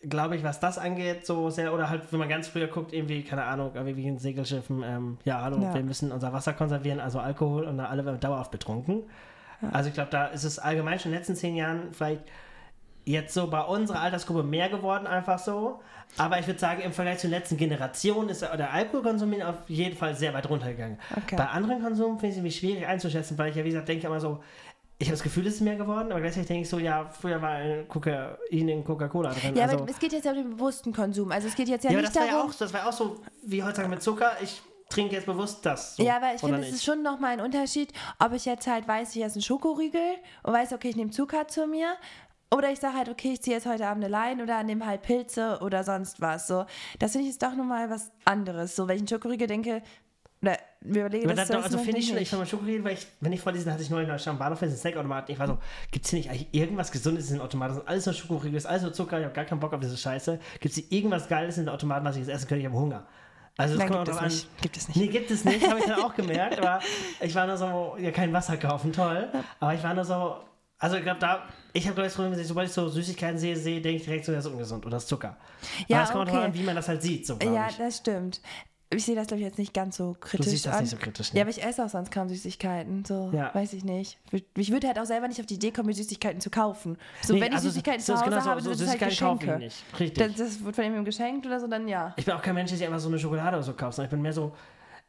glaube ich, was das angeht, so sehr, oder halt, wenn man ganz früher guckt, irgendwie, keine Ahnung, wie wie in Segelschiffen, ähm, ja, hallo, Ja. wir müssen unser Wasser konservieren, also Alkohol und dann alle werden dauerhaft betrunken. Also ich glaube, da ist es allgemein schon in den letzten zehn Jahren vielleicht jetzt so bei unserer Altersgruppe mehr geworden, einfach so. Aber ich würde sagen, im Vergleich zu den letzten Generationen ist der Alkoholkonsum auf jeden Fall sehr weit runtergegangen. Okay. Bei anderen Konsum finde ich es irgendwie schwierig einzuschätzen, weil ich ja, wie gesagt, denke immer so, ich habe das Gefühl, es ist mehr geworden, aber gleichzeitig denke ich so, ja, früher war ein Kokain in Coca-Cola drin. Ja, also, aber es geht jetzt ja um den bewussten Konsum. Also es geht jetzt ja, ja, nicht das war ja, darum. auch, das war ja auch so, wie heutzutage mit Zucker, ich trinke jetzt bewusst das. So, Ja, aber ich finde, es ist schon nochmal ein Unterschied, ob ich jetzt halt weiß, ich esse einen Schokoriegel und weiß, okay, ich nehme Zucker zu mir. Oder ich sage halt, okay, ich ziehe jetzt heute Abend eine Line oder nehme halt Pilze oder sonst was. So, das finde ich ist doch nochmal was anderes. So, wenn ich einen Schokoriegel denke, oder wir überlegen, das dann, doch, also das finde ich schon, ich fand mal Schokoriegel, weil ich, wenn ich vor diesen hatte ich neulich noch am Bahnhof einen Snackautomaten. Ich war so, gibt es hier nicht eigentlich irgendwas Gesundes in den Automaten? Das alles nur Schokoriegel, das ist alles nur Zucker, ich habe gar keinen Bock auf diese Scheiße. Gibt es hier irgendwas Geiles in den Automaten, was ich jetzt essen könnte? Ich habe Hunger. Also das Nein, kommt gibt auch es an. Gibt es nicht. Nee, gibt es nicht, habe ich dann auch (laughs) gemerkt. Aber ich war nur so, ja, kein Wasser kaufen, toll. Aber ich war nur so, also ich glaube, da, ich habe glaube ich das Problem, sobald ich so Süßigkeiten sehe, sehe denke ich direkt so, das ist ungesund oder das ist Zucker. Ja, Aber es kommt drauf an, wie man das halt sieht, so Ja, ich. das stimmt. Ich sehe das, glaube ich, jetzt nicht ganz so kritisch siehst das an. nicht so kritisch, ne? Ja, aber ich esse auch sonst kaum Süßigkeiten. So, Ja. weiß ich nicht. Ich würde halt auch selber nicht auf die Idee kommen, mir Süßigkeiten zu kaufen. So, Nee, wenn ich also, Süßigkeiten das zu Hause genau so, habe, so dann sind es halt Süßigkeiten kaufe ich Geschenke. nicht. Richtig. Das, das wird von jemandem geschenkt oder so, dann ja. Ich bin auch kein Mensch, der sich einfach so eine Schokolade oder so kauft, sondern ich bin mehr so.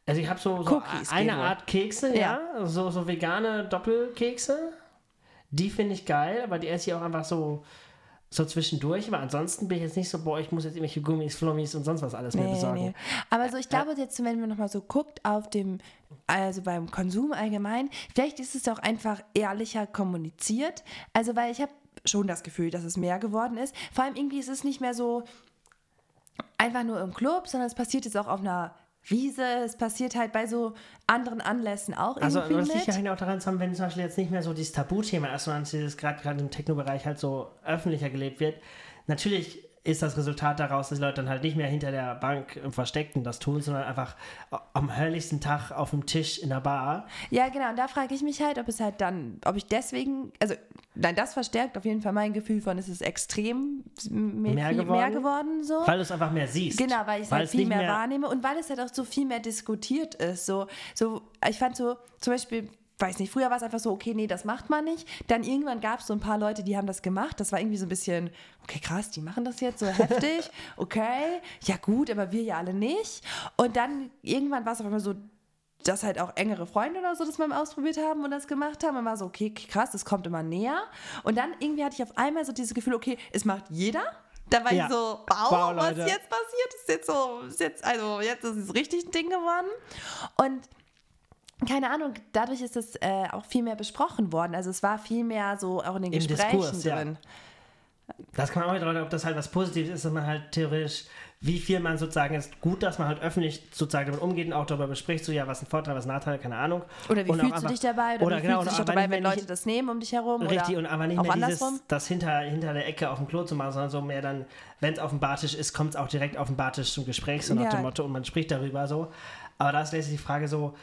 Also ich habe so, so Cookies eine. Art Kekse, ja, Ja. So, so vegane Doppelkekse. Die finde ich geil, aber die esse ich auch einfach so, so zwischendurch. Aber ansonsten bin ich jetzt nicht so, boah, ich muss jetzt irgendwelche Gummis, Flummis und sonst was alles Nee, besorgen. nee. Aber so, ich glaube jetzt, wenn man nochmal so guckt auf dem, also beim Konsum allgemein, vielleicht ist es auch einfach ehrlicher kommuniziert. Also, weil ich habe schon das Gefühl, dass es mehr geworden ist. Vor allem irgendwie ist es nicht mehr so, einfach nur im Club, sondern es passiert jetzt auch auf einer Wiese, es passiert halt bei so anderen Anlässen auch Also irgendwie das liegt mit. ja auch daran, zusammen, wenn zum Beispiel jetzt nicht mehr so dieses Tabuthema ist, sondern dieses gerade gerade im Techno-Bereich halt so öffentlicher gelebt wird. Natürlich ist das Resultat daraus, dass die Leute dann halt nicht mehr hinter der Bank im Versteckten das tun, sondern einfach am herrlichsten Tag auf dem Tisch in der Bar. Ja, genau. Und da frage ich mich halt, ob es halt dann, ob ich deswegen, also nein, das verstärkt auf jeden Fall mein Gefühl von, es ist extrem mehr, Mehr viel geworden? mehr geworden so. Weil du es einfach mehr siehst. Genau, weil ich es halt viel nicht mehr, wahrnehme und weil es halt auch so viel mehr diskutiert ist. So, so, ich fand so, zum Beispiel, weiß nicht, früher war es einfach so, okay, nee, das macht man nicht. Dann irgendwann gab es so ein paar Leute, die haben das gemacht. Das war irgendwie so ein bisschen, okay, krass, die machen das jetzt so heftig. (laughs) Okay, ja gut, aber wir ja alle nicht. Und dann irgendwann war es auf einmal so, dass halt auch engere Freunde oder so das mal ausprobiert haben und das gemacht haben. Und war so, okay, krass, das kommt immer näher. Und dann irgendwie hatte ich auf einmal so dieses Gefühl, okay, es macht jeder. Da war Ja. ich so, wow, Wow, was Leute. jetzt passiert, ist jetzt so, ist jetzt, also jetzt ist es richtig ein Ding geworden. Und keine Ahnung, dadurch ist es äh, auch viel mehr besprochen worden. Also es war viel mehr so auch in den Im Gesprächen Diskurs, ja. drin. Das kann man auch Leute, ob das halt was Positives ist, dass man halt theoretisch, wie viel man sozusagen ist gut, dass man halt öffentlich sozusagen damit umgeht und auch darüber bespricht, so ja, was ein Vorteil, was ein Nachteil, keine Ahnung. Oder wie Und fühlst du einfach- dich dabei? Oder, oder wie genau, fühlst du dich dabei, wenn Leute ich- das nehmen um dich herum? Richtig, oder und aber nicht mehr andersrum? dieses, das hinter, hinter der Ecke auf dem Klo zu machen, sondern so mehr dann, wenn es auf dem Bartisch ist, kommt es auch direkt auf dem Bartisch zum Gespräch, so nach Ja. dem Motto, und man spricht darüber so. Aber da ist letztlich die Frage so,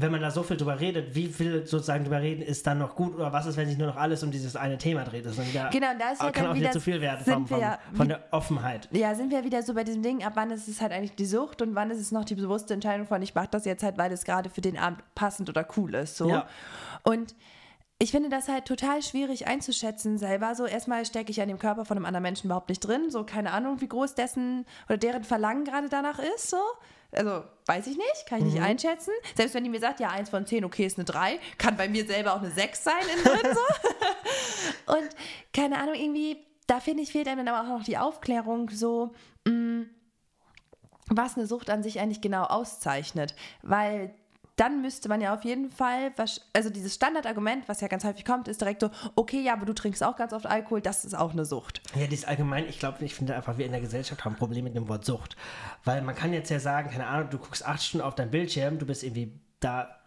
wenn man da so viel drüber redet, wie viel sozusagen drüber reden ist dann noch gut oder was ist, wenn sich nur noch alles um dieses eine Thema dreht? Das ist wieder, Genau, da ist halt kann dann auch wieder zu viel werden vom, vom, wir ja- von der Offenheit. Ja, sind wir wieder so bei diesem Ding, ab wann ist es halt eigentlich die Sucht und wann ist es noch die bewusste Entscheidung von, ich mache das jetzt halt, weil es gerade für den Abend passend oder cool ist. So. Ja. Und ich finde das halt total schwierig einzuschätzen selber. So, erstmal stecke ich ja in dem Körper von einem anderen Menschen überhaupt nicht drin. So, keine Ahnung, wie groß dessen oder deren Verlangen gerade danach ist. So. Also, weiß ich nicht, kann ich nicht einschätzen. Selbst wenn die mir sagt, ja, eins von zehn, okay, ist eine drei, kann bei mir selber auch eine sechs sein innen drin. So. (laughs) Und keine Ahnung, irgendwie, da finde ich, fehlt einem dann aber auch noch die Aufklärung, so, mh, was eine Sucht an sich eigentlich genau auszeichnet. Weil dann müsste man ja auf jeden Fall, also dieses Standardargument, was ja ganz häufig kommt, ist direkt so, okay, ja, aber du trinkst auch ganz oft Alkohol, das ist auch eine Sucht. Ja, das ist allgemein, ich glaube, ich finde einfach, wir in der Gesellschaft haben ein Problem mit dem Wort Sucht. Weil man kann jetzt ja sagen, keine Ahnung, du guckst acht Stunden auf dein Bildschirm, du bist irgendwie da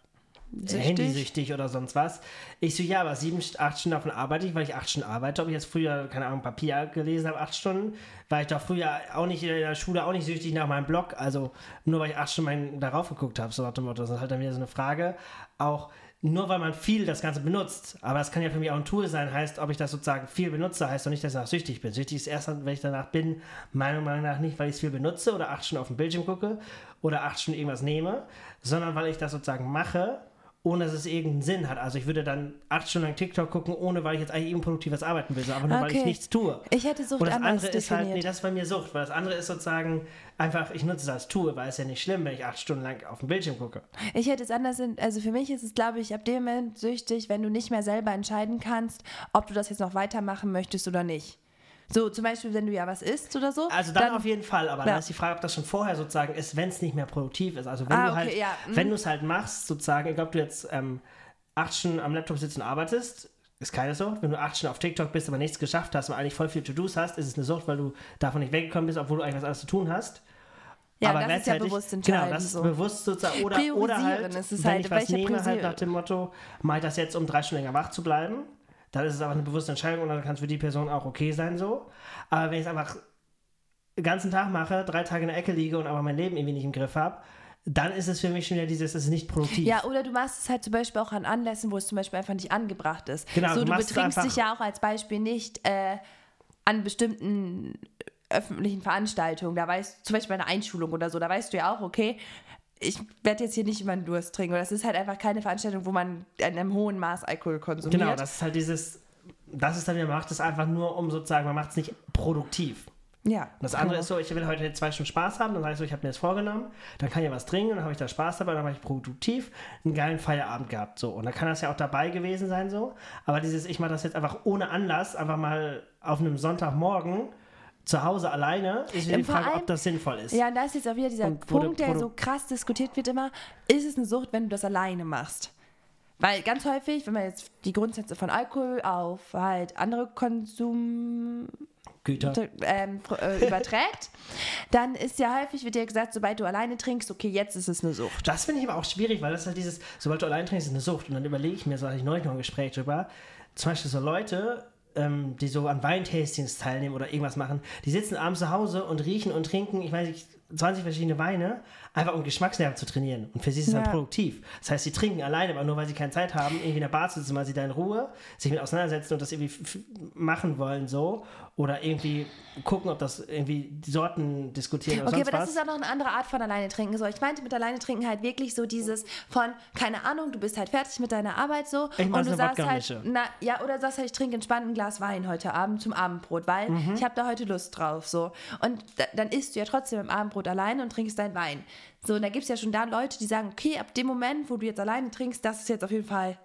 Süchtig. handysüchtig oder sonst was. Ich so, ja, aber sieben, acht Stunden davon arbeite ich, weil ich acht Stunden arbeite. Ob ich jetzt früher, keine Ahnung, Papier gelesen habe, acht Stunden, war ich doch früher auch nicht in der Schule auch nicht süchtig nach meinem Blog. Also nur weil ich acht Stunden mein, darauf geguckt habe, so nach dem Motto. Das ist halt dann wieder so eine Frage. Auch nur weil man viel das Ganze benutzt, aber das kann ja für mich auch ein Tool sein, heißt, ob ich das sozusagen viel benutze, heißt doch nicht, dass ich danach süchtig bin. Süchtig ist erst, wenn ich danach bin, meiner Meinung nach nicht, weil ich es viel benutze oder acht Stunden auf dem Bildschirm gucke oder acht Stunden irgendwas nehme, sondern weil ich das sozusagen mache, ohne dass es irgendeinen Sinn hat. Also ich würde dann acht Stunden lang TikTok gucken, ohne weil ich jetzt eigentlich eben produktives arbeiten will, sondern einfach nur, weil ich Okay. nichts tue. Ich hätte Sucht Und das anders andere ist halt, definiert. nee, das ist bei mir Sucht, weil das andere ist sozusagen einfach, ich nutze es als Tool, weil es ja nicht schlimm, wenn ich acht Stunden lang auf dem Bildschirm gucke. Ich hätte es anders, in, also für mich ist es, glaube ich, ab dem Moment süchtig, wenn du nicht mehr selber entscheiden kannst, ob du das jetzt noch weitermachen möchtest oder nicht. So, zum Beispiel, wenn du ja was isst oder so. Also dann, auf jeden Fall, aber Ja. dann ist die Frage, ob das schon vorher sozusagen ist, wenn es nicht mehr produktiv ist. Also wenn Ah, du okay, halt, ja, mhm. wenn du es halt machst, sozusagen, egal ob du jetzt ähm, acht Stunden am Laptop sitzt und arbeitest, ist keine Sucht. Wenn du acht Stunden auf TikTok bist, aber nichts geschafft hast und eigentlich voll viel To-Dos hast, ist es eine Sucht, weil du davon nicht weggekommen bist, obwohl du eigentlich was anderes zu tun hast. ja, aber das ist ja bewusst entscheiden. Genau, das ist so. bewusst sozusagen. Oder, oder halt, wenn halt, ich was nehme, halt nach dem Motto, mache ich das jetzt, um drei Stunden länger wach zu bleiben, dann ist es aber eine bewusste Entscheidung und dann kann es für die Person auch okay sein so. Aber wenn ich es einfach den ganzen Tag mache, drei Tage in der Ecke liege und aber mein Leben irgendwie nicht im Griff habe, dann ist es für mich schon wieder dieses, es ist nicht produktiv. Ja, oder du machst es halt zum Beispiel auch an Anlässen, wo es zum Beispiel einfach nicht angebracht ist. Genau, so, du du, betrinkst einfach- dich ja auch als Beispiel nicht äh, an bestimmten öffentlichen Veranstaltungen. Da weißt zum Beispiel bei einer Einschulung oder so, da weißt du ja auch, okay, ich werde jetzt hier nicht immer einen Durst trinken. Das ist halt einfach keine Veranstaltung, wo man in einem hohen Maß Alkohol konsumiert. Genau, das ist halt dieses, das ist dann, man macht es einfach nur, um sozusagen, man macht es nicht produktiv. ja. Und das andere ist so, ich will heute zwei Stunden Spaß haben, dann sage ich so, ich habe mir das vorgenommen, dann kann ich was trinken, dann habe ich da Spaß dabei, dann habe ich produktiv einen geilen Feierabend gehabt. So. Und dann kann das ja auch dabei gewesen sein, so. Aber dieses, ich mache das jetzt einfach ohne Anlass, einfach mal auf einem Sonntagmorgen zu Hause alleine, ist wieder Ja, die Frage, allem- ob das sinnvoll ist. Ja, und da ist jetzt auch wieder dieser Und Punkt, der so krass diskutiert wird immer, ist es eine Sucht, wenn du das alleine machst? Weil ganz häufig, wenn man jetzt die Grundsätze von Alkohol auf halt andere Konsummittel Güter. ähm, äh, überträgt, (laughs) dann ist ja häufig, wird dir gesagt, sobald du alleine trinkst, okay, jetzt ist es eine Sucht. Das finde ich aber auch schwierig, weil das halt dieses, sobald du allein trinkst, ist eine Sucht. Und dann überlege ich mir, so hatte ich neulich noch ein Gespräch drüber, zum Beispiel so Leute, ähm, die so an Weintastings teilnehmen oder irgendwas machen, die sitzen abends zu Hause und riechen und trinken, ich weiß nicht, 20 verschiedene Weine, einfach um Geschmacksnerven zu trainieren. Und für sie ist es Ja. dann produktiv. Das heißt, sie trinken alleine, aber nur weil sie keine Zeit haben, irgendwie in der Bar zu sitzen, weil sie da in Ruhe sich mit auseinandersetzen und das irgendwie machen wollen so. Oder irgendwie gucken, ob das irgendwie die Sorten diskutieren oder Okay, sonst aber das was. ist auch noch eine andere Art von alleine trinken. So, ich meinte mit alleine trinken halt wirklich so dieses von, keine Ahnung, du bist halt fertig mit deiner Arbeit so Ich und du sagst halt, na, ja, oder sagst halt, ich trinke entspannt ein Glas Wein heute Abend zum Abendbrot, weil Mhm. ich habe da heute Lust drauf so. Und da, dann isst du ja trotzdem im Abendbrot alleine und trinkst deinen Wein. So, und da gibt es ja schon da Leute, die sagen, okay, ab dem Moment, wo du jetzt alleine trinkst, das ist jetzt auf jeden Fall.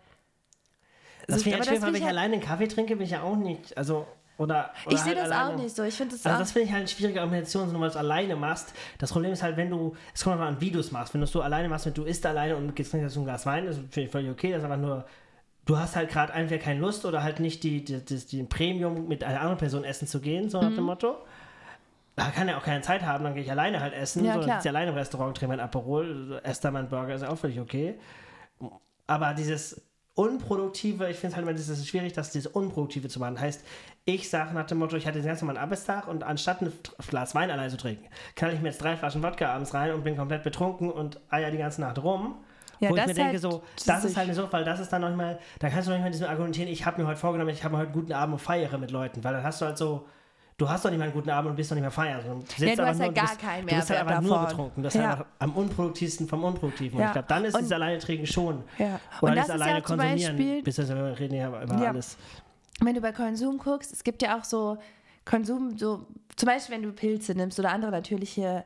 Das So, weil will wenn ich halt- alleine einen Kaffee trinke, bin ich ja auch nicht, also, oder, oder Ich sehe halt das alleine. auch nicht so. Ich finde das Also auch. das finde ich halt eine schwierige Argumentation, weil du es alleine machst. Das Problem ist halt, wenn du, es kommt mal an, wie du es machst. Wenn du es so alleine machst, wenn du isst alleine und trinkst dazu ein Glas Wein, das finde ich völlig okay. Das ist einfach nur, du hast halt gerade entweder keine Lust oder halt nicht die, die, die, den Premium mit einer anderen Person essen zu gehen, so nach Mhm. dem Motto. Da kann er auch keine Zeit haben, dann gehe ich alleine halt essen. Ja, so, dann sitze ich alleine im Restaurant, trinke mein Aperol, esse da meinen Burger, ist ja auch völlig okay. Aber dieses Unproduktive, ich finde es halt immer ist schwierig, das dieses Unproduktive zu machen. Heißt, ich sage nach dem Motto, ich hatte den ganzen normalen Arbeitstag und anstatt ein Glas Wein allein zu trinken, kann ich mir jetzt drei Flaschen Wodka abends rein und bin komplett betrunken und eier die ganze Nacht rum. Ja, wo ich mir ist denke, halt so, das ist halt eine Sucht, weil das ist dann noch mal, da kannst du noch nicht mal diesen argumentieren, ich habe mir heute vorgenommen, ich habe mir heute einen guten Abend und feiere mit Leuten, weil dann hast du halt so, du hast doch nicht mal einen guten Abend und bist doch nicht mehr feiern. sitzt du einfach hast nur ja und gar bist, keinen Du bist halt einfach nur davon. betrunken. Das ist Ja. einfach am unproduktivsten vom Unproduktiven. Und Ja. ich glaube, dann ist Und- dieses alleine trinken schon. Ja. Oder Und das dieses ist ja alleine zum konsumieren. Beispiel- Bis das, wir reden ja über Ja. alles. wenn du bei Konsum guckst, es gibt ja auch so Konsum, so zum Beispiel, wenn du Pilze nimmst oder andere natürliche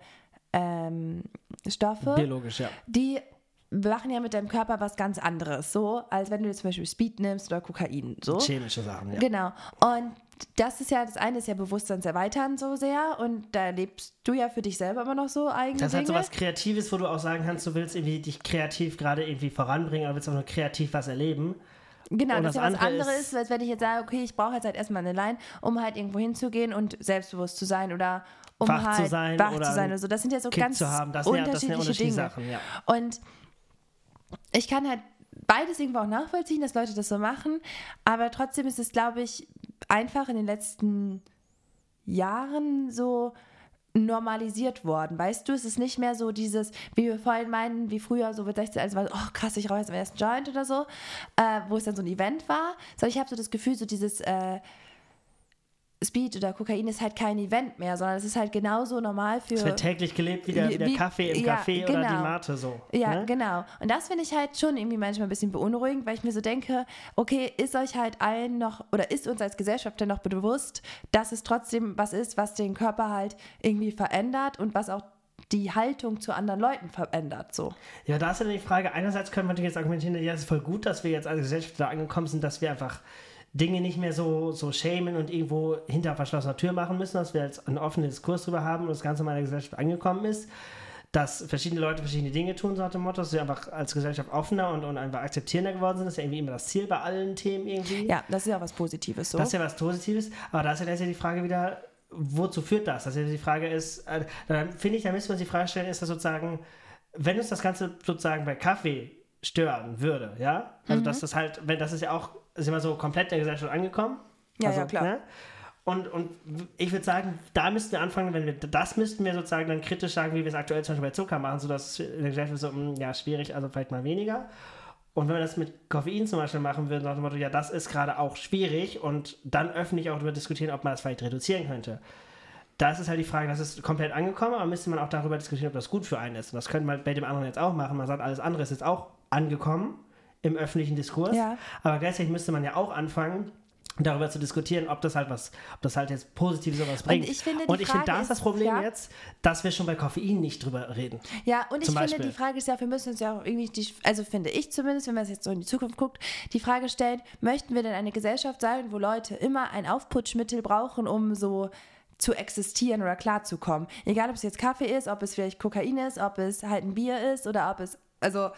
ähm, Stoffe, Biologisch, ja. die machen ja mit deinem Körper was ganz anderes, so als wenn du jetzt zum Beispiel Speed nimmst oder Kokain, so. Chemische Sachen, ja. Genau. Und das ist ja, das eine ist ja Bewusstseinserweitern so sehr und da lebst du ja für dich selber immer noch so eigene Das ist halt so was Kreatives, wo du auch sagen kannst, du willst irgendwie dich kreativ gerade irgendwie voranbringen, aber willst auch nur kreativ was erleben. Genau, Und das ist das ja was andere anderes, ist- als wenn ich jetzt sage, okay, ich brauche jetzt halt erstmal eine Line, um halt irgendwo hinzugehen und selbstbest zu sein oder um Wach zu halt sein wach zu sein oder so. Das sind ja so Kick ganz zu haben, das sind ja, das unterschiedliche unterschiedliche Dinge. Sachen, ja. Und ich kann halt beides irgendwo auch nachvollziehen, dass Leute das so machen, aber trotzdem ist es, glaube ich, einfach in den letzten Jahren so normalisiert worden. Weißt du, es ist nicht mehr so dieses, wie wir vorhin meinen, wie früher so mit 16, also war so, oh krass, ich rauche jetzt meinen ersten Joint oder so, äh, wo es dann so ein Event war. Sondern ich habe so das Gefühl, so dieses äh, Speed oder Kokain ist halt kein Event mehr, sondern es ist halt genauso normal für. Es wird täglich gelebt wie der, wie der Kaffee im ja, Café oder die genau. Mate so. Ja, ne? genau. Und das finde ich halt schon irgendwie manchmal ein bisschen beunruhigend, weil ich mir so denke, okay, ist euch halt allen noch oder ist uns als Gesellschaft denn noch bewusst, dass es trotzdem was ist, was den Körper halt irgendwie verändert und was auch die Haltung zu anderen Leuten verändert, so. Ja, da ist ja die Frage, einerseits können wir natürlich jetzt argumentieren, ja, es ist voll gut, dass wir jetzt als Gesellschaft da angekommen sind, dass wir einfach Dinge nicht mehr so, so schämen und irgendwo hinter verschlossener Tür machen müssen, dass wir jetzt einen offenen Diskurs darüber haben und das Ganze in meiner Gesellschaft angekommen ist, dass verschiedene Leute verschiedene Dinge tun, so nach dem Motto, dass wir einfach als Gesellschaft offener und, und einfach akzeptierender geworden sind. Das ist ja irgendwie immer das Ziel bei allen Themen irgendwie. Ja, das ist ja was Positives so. Das ist ja was Positives, aber da ist ja, da ist ja die Frage wieder, wozu führt das? Dass ja die Frage ist, äh, dann finde ich, da müssen wir uns die Frage stellen, ist das sozusagen, wenn uns das Ganze sozusagen bei Kaffee stören würde, ja? Also, dass das halt, wenn das ist ja auch, sind wir so komplett der Gesellschaft angekommen. Ja, also, ja, klar. Ne? Und, und ich würde sagen, da müssten wir anfangen, wenn wir das müssten wir sozusagen dann kritisch sagen, wie wir es aktuell zum Beispiel bei Zucker machen, sodass in der Gesellschaft so, mh, ja, schwierig, also vielleicht mal weniger. Und wenn wir das mit Koffein zum Beispiel machen würden, nach dem Motto, ja, das ist gerade auch schwierig und dann öffentlich auch darüber diskutieren, ob man das vielleicht reduzieren könnte. Da ist halt die Frage, das ist komplett angekommen, aber müsste man auch darüber diskutieren, ob das gut für einen ist. Und das könnte man bei dem anderen jetzt auch machen. Man sagt, alles andere ist jetzt auch angekommen im öffentlichen Diskurs. Ja. Aber gleichzeitig müsste man ja auch anfangen, darüber zu diskutieren, ob das halt was, ob das halt jetzt positiv sowas bringt. ich finde, und ich finde, da ist das Problem ja. jetzt, dass wir schon bei Koffein nicht drüber reden. Ja, und ich finde, Beispiel. die Frage ist ja, wir müssen uns ja auch irgendwie, die, also finde ich zumindest, wenn man es jetzt so in die Zukunft guckt, die Frage stellen, möchten wir denn eine Gesellschaft sein, wo Leute immer ein Aufputschmittel brauchen, um so zu existieren oder klarzukommen? Egal, ob es jetzt Kaffee ist, ob es vielleicht Kokain ist, ob es halt ein Bier ist oder ob es, also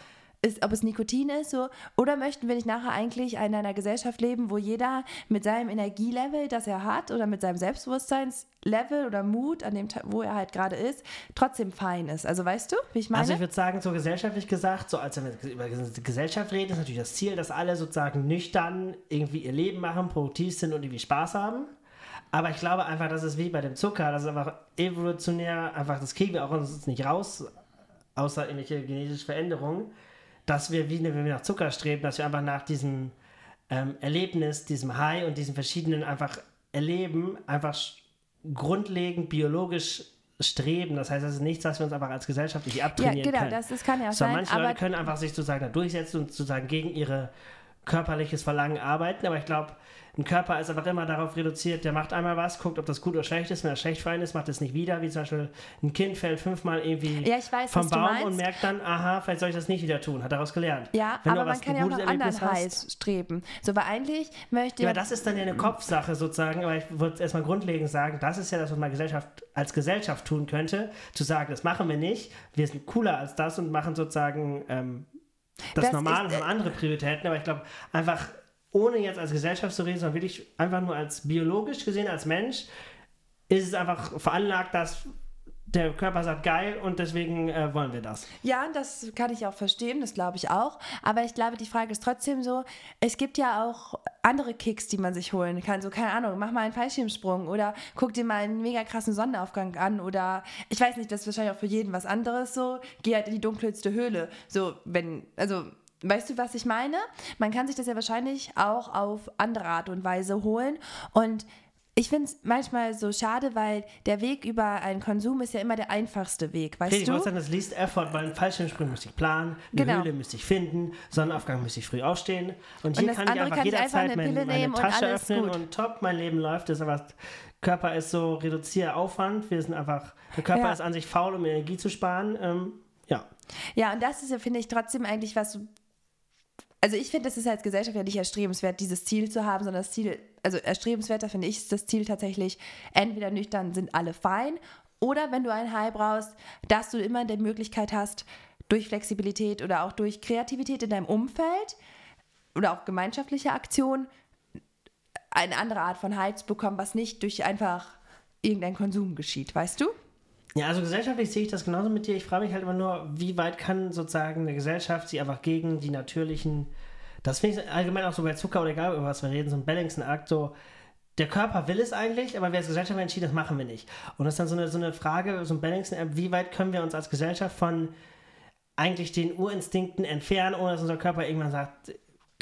ist, ob es Nikotin ist, so, oder möchten wir nicht nachher eigentlich in einer Gesellschaft leben, wo jeder mit seinem Energielevel, das er hat, oder mit seinem Selbstbewusstseinslevel oder Mut, an dem, wo er halt gerade ist, trotzdem fein ist. Also weißt du, wie ich meine? Also ich würde sagen, so gesellschaftlich gesagt, so als wir über Gesellschaft reden, ist natürlich das Ziel, dass alle sozusagen nüchtern irgendwie ihr Leben machen, produktiv sind und irgendwie Spaß haben. Aber ich glaube einfach, das ist wie bei dem Zucker, das ist einfach evolutionär, einfach, das kriegen wir auch uns nicht raus, außer irgendwelche genetische Veränderungen, dass wir, wie wenn wir nach Zucker streben, dass wir einfach nach diesem ähm, Erlebnis, diesem High und diesen verschiedenen einfach Erleben, einfach grundlegend biologisch streben. Das heißt, das ist nichts, was wir uns einfach als Gesellschaft nicht abtrainieren ja, genau, können. Das, das kann ja so, sein. Manche Leute können einfach sich sozusagen da durchsetzen und sozusagen gegen ihre körperliches Verlangen arbeiten, aber ich glaube, ein Körper ist einfach immer darauf reduziert, der macht einmal was, guckt, ob das gut oder schlecht ist. Wenn er schlecht für einen ist, macht es nicht wieder. Wie zum Beispiel ein Kind fällt fünfmal irgendwie ja, weiß, vom Baum und merkt dann, aha, vielleicht soll ich das nicht wieder tun. Hat daraus gelernt. Ja, Wenn aber man kann ja auch nach anderen Highs streben. So, weil eigentlich möchte Ja, aber das ist dann ja eine Kopfsache sozusagen. Aber ich würde erstmal grundlegend sagen, das ist ja das, was man Gesellschaft, als Gesellschaft tun könnte. Zu sagen, das machen wir nicht. Wir sind cooler als das und machen sozusagen ähm, das, das Normale, haben äh, andere Prioritäten. Aber ich glaube, einfach ohne jetzt als Gesellschaft zu reden, sondern wirklich einfach nur als biologisch gesehen, als Mensch, ist es einfach veranlagt, dass der Körper sagt geil und deswegen äh, wollen wir das. Ja, das kann ich auch verstehen, das glaube ich auch. Aber ich glaube, die Frage ist trotzdem so, es gibt ja auch andere Kicks, die man sich holen kann. So, keine Ahnung, mach mal einen Fallschirmsprung oder guck dir mal einen mega krassen Sonnenaufgang an oder ich weiß nicht, das ist wahrscheinlich auch für jeden was anderes so. Geh halt in die dunkelste Höhle. So, wenn, also Weißt du, was ich meine? Man kann sich das ja wahrscheinlich auch auf andere Art und Weise holen. Und ich finde es manchmal so schade, weil der Weg über einen Konsum ist ja immer der einfachste Weg, weißt okay, du? Ich sagen, das Least Effort, weil ein Fallschirmsprung müsste ich planen, eine genau. Höhle müsste ich finden, Sonnenaufgang müsste ich früh aufstehen und hier und kann ich einfach kann jederzeit einfach meine, meine Tasche öffnen gut. und top, mein Leben läuft. Das ist aber, Körper ist so reduziert Aufwand, wir sind einfach, der Körper ja. ist an sich faul, um Energie zu sparen. Ähm, ja. Ja, und das ist ja, finde ich, trotzdem eigentlich was also ich finde, das ist als Gesellschaft ja nicht erstrebenswert, dieses Ziel zu haben, sondern das Ziel, also erstrebenswerter finde ich, ist das Ziel tatsächlich, entweder nüchtern sind alle fein oder wenn du ein High brauchst, dass du immer die Möglichkeit hast, durch Flexibilität oder auch durch Kreativität in deinem Umfeld oder auch gemeinschaftliche Aktion eine andere Art von High zu bekommen, was nicht durch einfach irgendein Konsum geschieht, weißt du? Ja, also gesellschaftlich sehe ich das genauso mit dir. Ich frage mich halt immer nur, wie weit kann sozusagen eine Gesellschaft sich einfach gegen die natürlichen, das finde ich allgemein auch so bei Zucker oder egal, über was wir reden, so ein Balancing-Akt, so der Körper will es eigentlich, aber wir als Gesellschaft entschieden, das machen wir nicht. Und das ist dann so eine, so eine Frage, so ein Balancing-App, wie weit können wir uns als Gesellschaft von eigentlich den Urinstinkten entfernen, ohne dass unser Körper irgendwann sagt,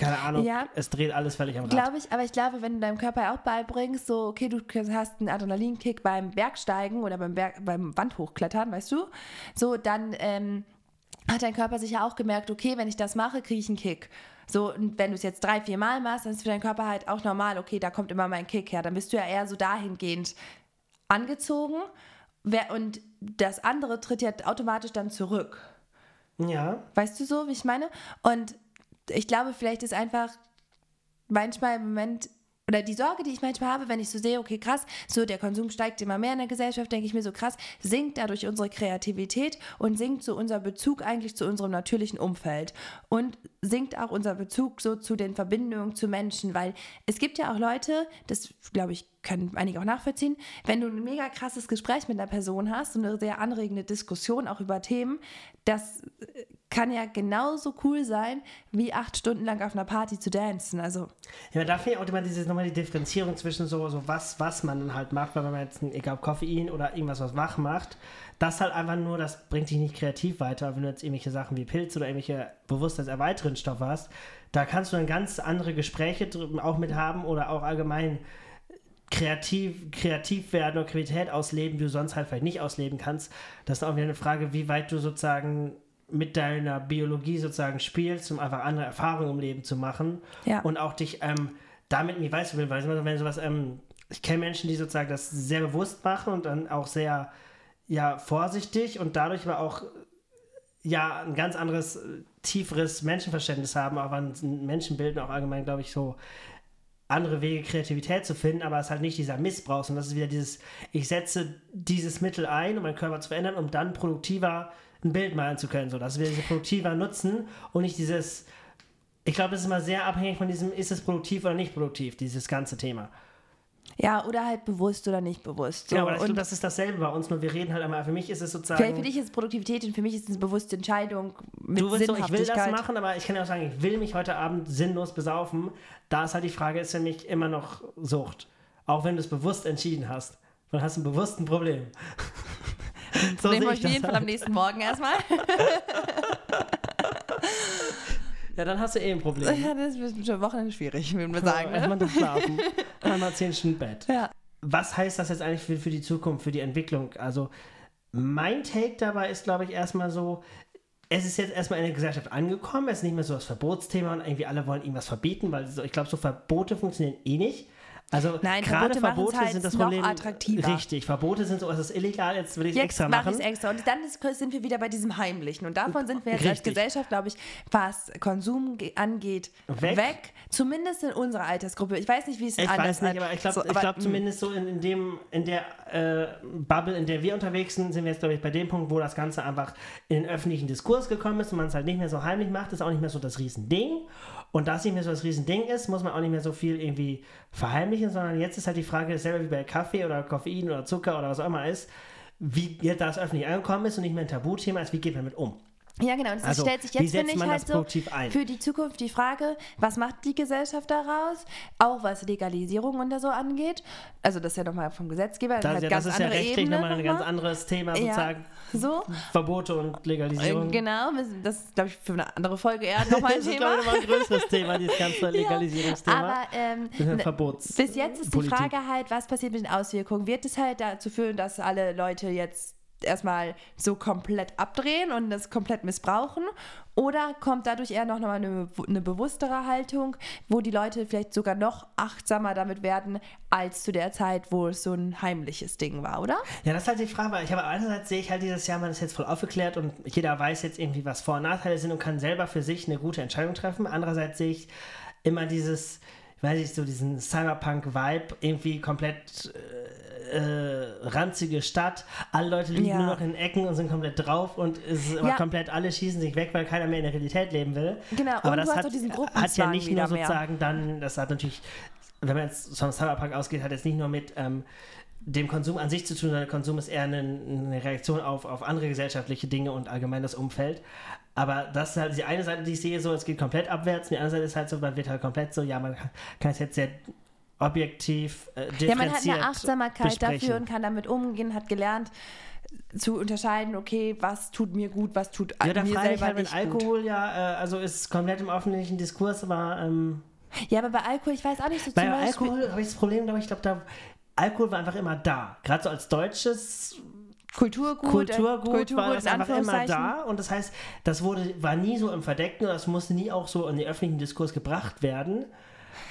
keine Ahnung, ja, es dreht alles völlig am Rad. Glaube ich, aber ich glaube, wenn du deinem Körper auch beibringst, so, okay, du hast einen Adrenalinkick beim Bergsteigen oder beim, Berg, beim Wandhochklettern, weißt du, so, dann ähm, hat dein Körper sich ja auch gemerkt, okay, wenn ich das mache, kriege ich einen Kick. So, und wenn du es jetzt drei, vier Mal machst, dann ist für deinen Körper halt auch normal, okay, da kommt immer mein Kick her. Dann bist du ja eher so dahingehend angezogen. Und das andere tritt ja automatisch dann zurück. Ja. Weißt du so, wie ich meine? Und ich glaube, vielleicht ist einfach manchmal im Moment oder die Sorge, die ich manchmal habe, wenn ich so sehe, okay, krass, so der Konsum steigt immer mehr in der Gesellschaft, denke ich mir so krass, sinkt dadurch unsere Kreativität und sinkt so unser Bezug eigentlich zu unserem natürlichen Umfeld und sinkt auch unser Bezug so zu den Verbindungen zu Menschen, weil es gibt ja auch Leute, das glaube ich, können einige auch nachvollziehen, wenn du ein mega krasses Gespräch mit einer Person hast und eine sehr anregende Diskussion auch über Themen, das kann ja genauso cool sein, wie acht Stunden lang auf einer Party zu dancen. Also. Ja, da finde ich auch immer diese, nochmal die Differenzierung zwischen so, so was, was man dann halt macht, weil wenn man jetzt, egal ob Koffein oder irgendwas, was wach macht, das halt einfach nur, das bringt dich nicht kreativ weiter. Wenn du jetzt irgendwelche Sachen wie Pilze oder irgendwelche bewusstseinserweiternden Stoffe hast, da kannst du dann ganz andere Gespräche auch mit haben oder auch allgemein kreativ, kreativ werden oder Kreativität ausleben, die du sonst halt vielleicht nicht ausleben kannst. Das ist auch wieder eine Frage, wie weit du sozusagen mit deiner Biologie sozusagen spielst, um einfach andere Erfahrungen im Leben zu machen ja. und auch dich ähm, damit nicht weißt du, weil wenn sowas, ähm, ich kenne Menschen, die sozusagen das sehr bewusst machen und dann auch sehr ja, vorsichtig und dadurch aber auch ja ein ganz anderes, tieferes Menschenverständnis haben, aber ein Menschenbild auch allgemein, glaube ich, so andere Wege, Kreativität zu finden, aber es ist halt nicht dieser Missbrauch, sondern das ist wieder dieses, ich setze dieses Mittel ein, um meinen Körper zu verändern, um dann produktiver ein Bild malen zu können, so dass wir diese produktiver nutzen und nicht dieses. Ich glaube, das ist immer sehr abhängig von diesem, ist es produktiv oder nicht produktiv, dieses ganze Thema. Ja, oder halt bewusst oder nicht bewusst. So. Ja, aber ich und glaube, das ist dasselbe bei uns, nur wir reden halt einmal. Für mich ist es sozusagen. vielleicht für dich ist es Produktivität und für mich ist es eine bewusste Entscheidung mit Du willst so, ich will das machen, aber ich kann ja auch sagen, ich will mich heute Abend sinnlos besaufen. Da ist halt die Frage, ist für mich immer noch Sucht. Auch wenn du es bewusst entschieden hast. Dann hast du ein bewusst ein Problem. so wir ich auf jeden Fall halt. am nächsten Morgen erstmal. (laughs) Ja, dann hast du eh ein Problem. ja, das ist schon Wochenende schwierig, würden wir sagen. Erstmal Ne? schlafen. (laughs) Einmal zehn Stunden Bett. Ja. Was heißt das jetzt eigentlich für, für die Zukunft, für die Entwicklung? Also, mein Take dabei ist, glaube ich, erstmal so, es ist jetzt erstmal in der Gesellschaft angekommen, es ist nicht mehr so das Verbotsthema und irgendwie alle wollen irgendwas verbieten, weil ich glaube, so Verbote funktionieren eh nicht. Also Nein, gerade Verbote Verbote halt sind das noch Problem. attraktiver. Richtig, Verbote sind so, es ist illegal, jetzt will ich es Jetzt extra mache machen. ich es extra. Und dann ist, sind wir wieder bei diesem Heimlichen. Und davon sind wir jetzt als Richtig. Gesellschaft, glaube ich, was Konsum ge- angeht, Weg. weg. Zumindest in unserer Altersgruppe. Ich weiß nicht, wie es Ich anders weiß nicht, ist. aber ich glaube So, ich glaub zumindest so in, in, dem, in der äh, Bubble, in der wir unterwegs sind, sind wir jetzt, glaube ich, bei dem Punkt, wo das Ganze einfach in den öffentlichen Diskurs gekommen ist und man es halt nicht mehr so heimlich macht, ist auch nicht mehr so das Riesending. Und da es nicht mehr so das Riesending ist, muss man auch nicht mehr so viel irgendwie verheimlichen, sondern jetzt ist halt die Frage, dasselbe wie bei Kaffee oder Koffein oder Zucker oder was auch immer ist, wie jetzt da öffentlich angekommen ist und nicht mehr ein Tabuthema ist, wie geht man mit um? Ja, genau. Und es Also, stellt sich jetzt, finde ich, halt das so ein? für die Zukunft die Frage, was macht die Gesellschaft daraus? Auch was Legalisierung und so angeht. Also das ist ja nochmal vom Gesetzgeber. Das, halt ja, ganz das ist ja andere rechtlich Ebene nochmal ein ganz anderes Thema, Ja. sozusagen So, Verbote und Legalisierung. äh, genau. Das ist, glaube ich, für eine andere Folge eher nochmal ein (laughs) das ist, Thema. glaube ich, nochmal ein größeres (laughs) Thema, dieses ganze Legalisierungsthema. Aber ähm, Das ne- Verbots bis jetzt ist die Politik. Frage halt, was passiert mit den Auswirkungen? Wird es halt dazu führen, dass alle Leute jetzt erstmal so komplett abdrehen und das komplett missbrauchen? Oder kommt dadurch eher noch mal eine, eine bewusstere Haltung, wo die Leute vielleicht sogar noch achtsamer damit werden, als zu der Zeit, wo es so ein heimliches Ding war, oder? Ja, das ist halt die Frage, weil ich habe einerseits sehe ich halt dieses Jahr, man ist jetzt voll aufgeklärt und jeder weiß jetzt irgendwie, was Vor- und Nachteile sind und kann selber für sich eine gute Entscheidung treffen. Andererseits sehe ich immer dieses, weiß nicht, so diesen Cyberpunk-Vibe, irgendwie komplett äh, äh, ranzige Stadt. Alle Leute liegen Ja. nur noch in Ecken und sind komplett drauf und es ist Ja. komplett alle schießen sich weg, weil keiner mehr in der Realität leben will. Genau, aber und das du hast hat, hat ja nicht nur mehr. sozusagen dann, das hat natürlich, wenn man jetzt vom Cyberpunk ausgeht, hat jetzt nicht nur mit ähm, dem Konsum an sich zu tun, sondern Konsum ist eher eine, eine Reaktion auf, auf andere gesellschaftliche Dinge und allgemein das Umfeld. Aber das ist halt die eine Seite, die ich sehe, so, es geht komplett abwärts. Und die andere Seite ist halt so, man wird halt komplett so, ja, man kann, kann es jetzt sehr objektiv, äh, differenziert Ja, man hat eine Achtsamkeit besprechen. dafür und kann damit umgehen, hat gelernt zu unterscheiden, okay, was tut mir gut, was tut Ja, mir frage ich selber halt mit nicht Alkohol, ja, äh, also ist komplett im öffentlichen Diskurs, aber ähm. Ja, aber bei Alkohol, ich weiß auch nicht so bei. Alkohol habe ich das Problem, glaube ich, glaube, da Alkohol war einfach immer da. Gerade so als deutsches Kulturgut, Kulturgut, Kulturgut war das in einfach immer da und das heißt, das wurde, war nie so im Verdeckten oder das musste nie auch so in den öffentlichen Diskurs gebracht werden.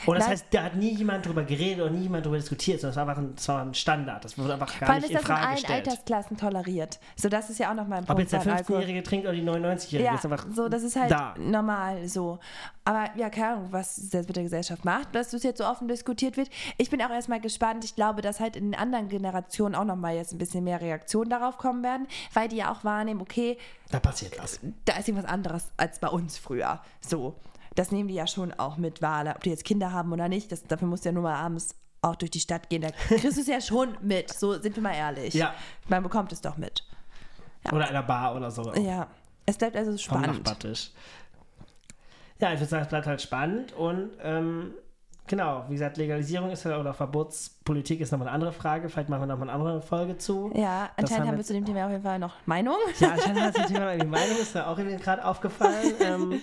Und das Nein. heißt, da hat nie jemand drüber geredet oder nie jemand drüber diskutiert, sondern es war einfach ein, das war ein Standard. Das wurde einfach Vor gar allem nicht ist in das in Frage allen gestellt. Altersklassen toleriert. So, das ist ja auch noch mal ein Ob Punkt jetzt der beim Alkohol. 15-Jährige trinkt oder die 99-Jährige, Ja, ist einfach so, das ist halt da. normal so. Aber ja, keine Ahnung, was das mit der Gesellschaft macht, dass das jetzt so offen diskutiert wird. Ich bin auch erstmal gespannt. Ich glaube, dass halt in den anderen Generationen auch nochmal jetzt ein bisschen mehr Reaktionen darauf kommen werden, weil die ja auch wahrnehmen, okay, Da passiert was. da ist irgendwas anderes als bei uns früher. So. Das nehmen die ja schon auch mit wahr, ob die jetzt Kinder haben oder nicht. Das, dafür musst du ja nur mal abends auch durch die Stadt gehen. Da kriegst du es ja schon mit. So sind wir mal ehrlich. Ja. Man bekommt es doch mit. Oder in einer Bar oder so. Ja. Es bleibt also spannend. Ja, ich würde sagen, es bleibt halt spannend und ähm, genau, wie gesagt, Legalisierung ist halt oder Verbotspolitik ist nochmal eine andere Frage. Vielleicht machen wir nochmal eine andere Folge zu. Ja, Das anscheinend haben haben wir zu dem Thema auf jeden Fall noch Meinung. Ja, anscheinend hat sich Thema die Meinung ist mir auch gerade aufgefallen. (laughs) ähm,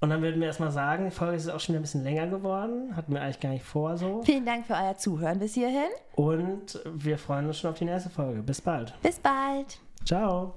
und dann würden wir erstmal sagen, die Folge ist auch schon wieder ein bisschen länger geworden. Hatten wir eigentlich gar nicht vor so. Vielen Dank für euer Zuhören bis hierhin. Und wir freuen uns schon auf die nächste Folge. Bis bald. Bis bald. Ciao.